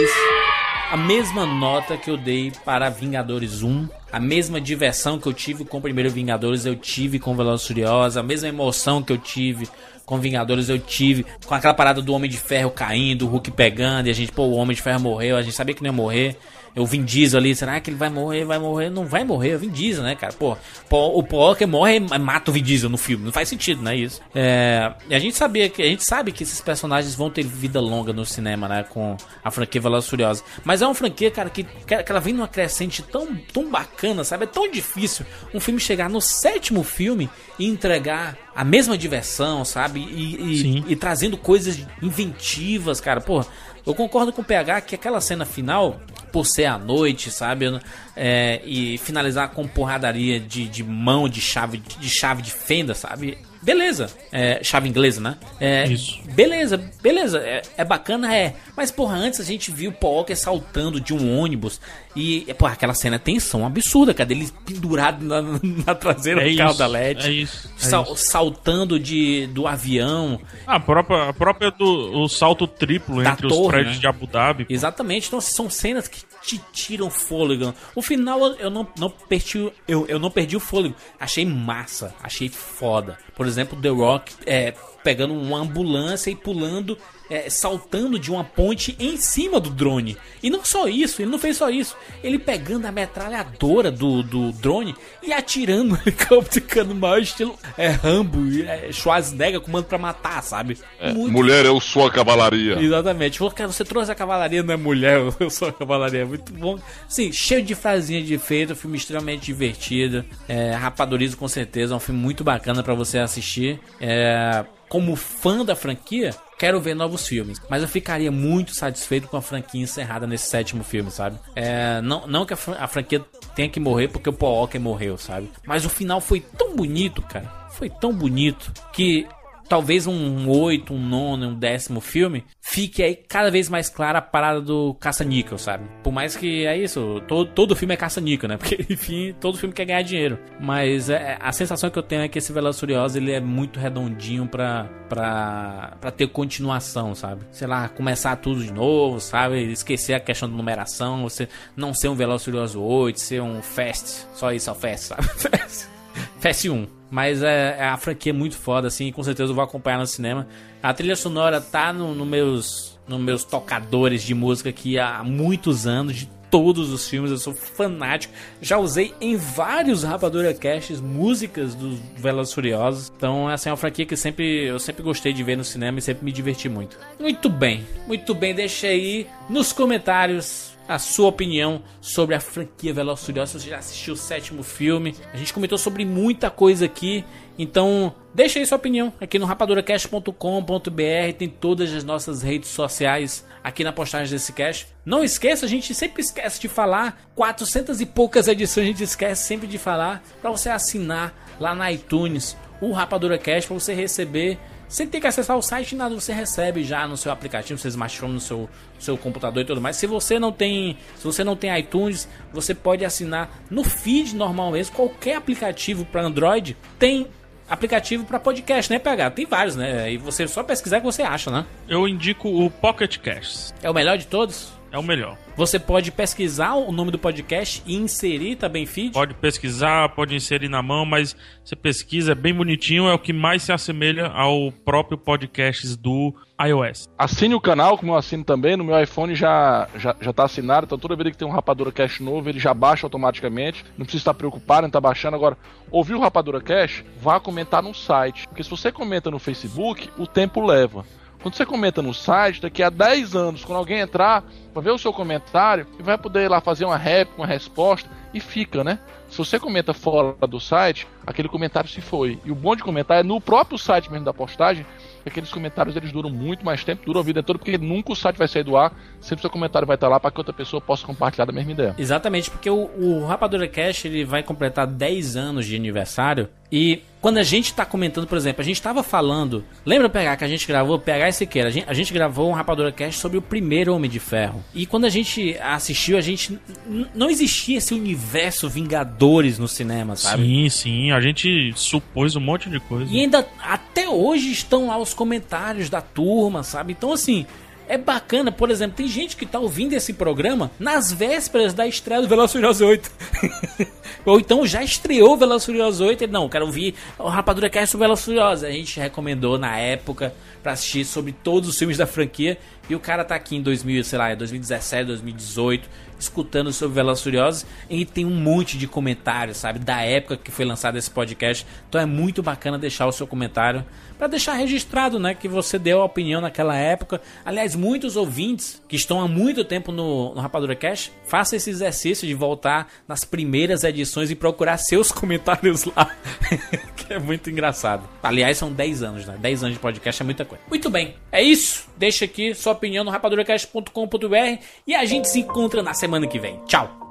A mesma nota que eu dei para Vingadores 1. A mesma diversão que eu tive com o primeiro Vingadores, eu tive com Velozes Furiosos. A mesma emoção que eu tive com Vingadores, eu tive com aquela parada do Homem de Ferro caindo, o Hulk pegando, e a gente, pô, o Homem de Ferro morreu, a gente sabia que não ia morrer. Eu Vin Diesel ali, será que ele vai morrer? Vai morrer? Não vai morrer, é o Vin Diesel, né, cara? Pô, o Walker morre e mata o Vin Diesel no filme. Não faz sentido, né, isso? É, e a gente sabia que a gente sabe que esses personagens vão ter vida longa no cinema, né, com a franquia Velozes e Furiosos. Mas é uma franquia, cara, que, que ela vem numa crescente tão, tão bacana, sabe? É tão difícil um filme chegar no sétimo filme e entregar a mesma diversão, sabe? E, e, e trazendo coisas inventivas, cara. Pô, eu concordo com o PH que aquela cena final, por ser à noite, sabe? É, e finalizar com porradaria de, de mão de chave de chave de fenda, sabe? Beleza. É, chave inglesa, né? É, Isso. Beleza, beleza. É, é bacana, é. Mas, porra, antes a gente viu o Paul Walker saltando de um ônibus. E, porra, aquela cena é tensão absurda, cara. Ele pendurado na, na traseira É do carro da LED. é isso, é Sal- isso. Saltando de, do avião. A própria, a própria do o salto triplo Da entre os torre, prédios né? de Abu Dhabi. pô. Exatamente, então são cenas que te tiram fôlego. O final eu não, não perdi, eu, eu não perdi o fôlego. Achei massa, achei foda. Por exemplo, The Rock é, pegando uma ambulância e pulando, é, saltando de uma ponte em cima do drone. E não só isso, ele não fez só isso. Ele pegando a metralhadora do, do drone e atirando no helicóptero no maior estilo é, Rambo, é, Schwarzenegger comando pra matar, sabe? É, Muito mulher, eu sou a cavalaria. Exatamente. Falou, cara, você trouxe a cavalaria, não é mulher, eu sou a cavalaria. Muito bom. Sim, cheio de frasinha de efeito, um filme extremamente divertido. É, com certeza, é um filme muito bacana pra você assistir. É, como fã da franquia, quero ver novos filmes. Mas eu ficaria muito satisfeito com a franquia encerrada nesse sétimo filme, sabe? É, não, não que a, fran- a franquia tenha que morrer porque o Paul Walker morreu, sabe? Mas o final foi tão bonito, cara. Foi tão bonito que talvez um oito, um nono, um décimo filme, fique aí cada vez mais clara a parada do caça-níquel, sabe? Por mais que é isso, todo, todo filme é caça-níquel, né? Porque, enfim, todo filme quer ganhar dinheiro. Mas é, a sensação que eu tenho é que esse Velozes e Furiosos, ele é muito redondinho pra, pra, pra ter continuação, sabe? Sei lá, começar tudo de novo, sabe? Esquecer a questão de numeração, você não ser um Velozes e Furiosos 8, ser um Fast, só isso é o Fast, sabe? Fast. Fast 1. Mas é, é a franquia é muito foda, assim, e com certeza eu vou acompanhar no cinema. A trilha sonora tá no, no meus, nos meus tocadores de música aqui há muitos anos, de todos os filmes, eu sou fanático. Já usei em vários Rapadura Casts músicas dos Velozes e Furiosos. Então, essa é uma franquia que sempre, eu sempre gostei de ver no cinema e sempre me diverti muito. Muito bem, muito bem. Deixa aí nos comentários a sua opinião sobre a franquia Velozes Furiosos. Você já assistiu o sétimo filme, a gente comentou sobre muita coisa aqui. Então, deixa aí sua opinião aqui no rapaduracast.com.br. Tem todas as nossas redes sociais aqui na postagem desse cast. Não esqueça, a gente sempre esquece de falar. 400 e poucas edições a gente esquece sempre de falar. Para você assinar lá na iTunes o Rapadura Cast para você receber sem ter que acessar o site, nada você recebe já no seu aplicativo, no seu smartphone, no seu, seu computador e tudo mais. Se você não tem, se você não tem iTunes, você pode assinar no feed normal mesmo. Qualquer aplicativo para Android tem aplicativo para podcast, né, PH? Tem vários, né? E você só pesquisar que você acha, né? Eu indico o Pocket Casts. É o melhor de todos? É o melhor. Você pode pesquisar o nome do podcast e inserir também feed? Pode pesquisar, pode inserir na mão, mas você pesquisa, é bem bonitinho, é o que mais se assemelha ao próprio podcast do iOS. Assine o canal, como eu assino também, no meu iPhone já, já, já tá assinado, então toda vez que tem um Rapadura Cash novo, ele já baixa automaticamente, não precisa estar preocupado em tá baixando. Agora, ouviu o Rapadura Cash? Vá comentar no site, porque se você comenta no Facebook, o tempo leva. Quando você comenta no site, daqui a 10 anos, quando alguém entrar, vai ver o seu comentário e vai poder ir lá fazer uma réplica, uma resposta e fica, né? Se você comenta fora do site, aquele comentário se foi. E o bom de comentar é no próprio site mesmo da postagem, aqueles comentários eles duram muito mais tempo, duram a vida toda, porque nunca o site vai sair do ar, sempre seu comentário vai estar lá para que outra pessoa possa compartilhar da mesma ideia. Exatamente, porque o, o Rapadura Cash ele vai completar 10 anos de aniversário e quando a gente tá comentando, por exemplo, a gente tava falando, lembra pegar que a gente gravou pegar esse queira, a gente, a gente gravou um Rapadura Cash sobre o primeiro Homem de Ferro. E quando a gente assistiu, a gente não existia esse universo Vingadores no cinema, sabe? Sim, sim, a gente supôs um monte de coisa. E ainda até hoje estão lá os comentários da turma, sabe? Então, assim, é bacana, por exemplo, tem gente que tá ouvindo esse programa nas vésperas da estreia do Velozes Furiosos 8. Ou então já estreou Velozes Furiosos 8 e não, quero ouvir o Rapadura Cast sobre Velozes Furiosos. A gente recomendou na época pra assistir sobre todos os filmes da franquia e o cara tá aqui em 2000, sei lá, 2017, 2018, escutando sobre Velozes Furiosos e tem um monte de comentários, sabe, da época que foi lançado esse podcast. Então é muito bacana deixar o seu comentário para deixar registrado, né, que você deu a opinião naquela época. Aliás, muitos ouvintes que estão há muito tempo no, no Rapadura Cash, faça esse exercício de voltar nas primeiras edições e procurar seus comentários lá, que é muito engraçado. Aliás, são 10 anos, né? 10 anos de podcast é muita coisa. Muito bem, é isso. Deixa aqui sua opinião no rapaduracast.com.br e a gente se encontra na semana que vem. Tchau.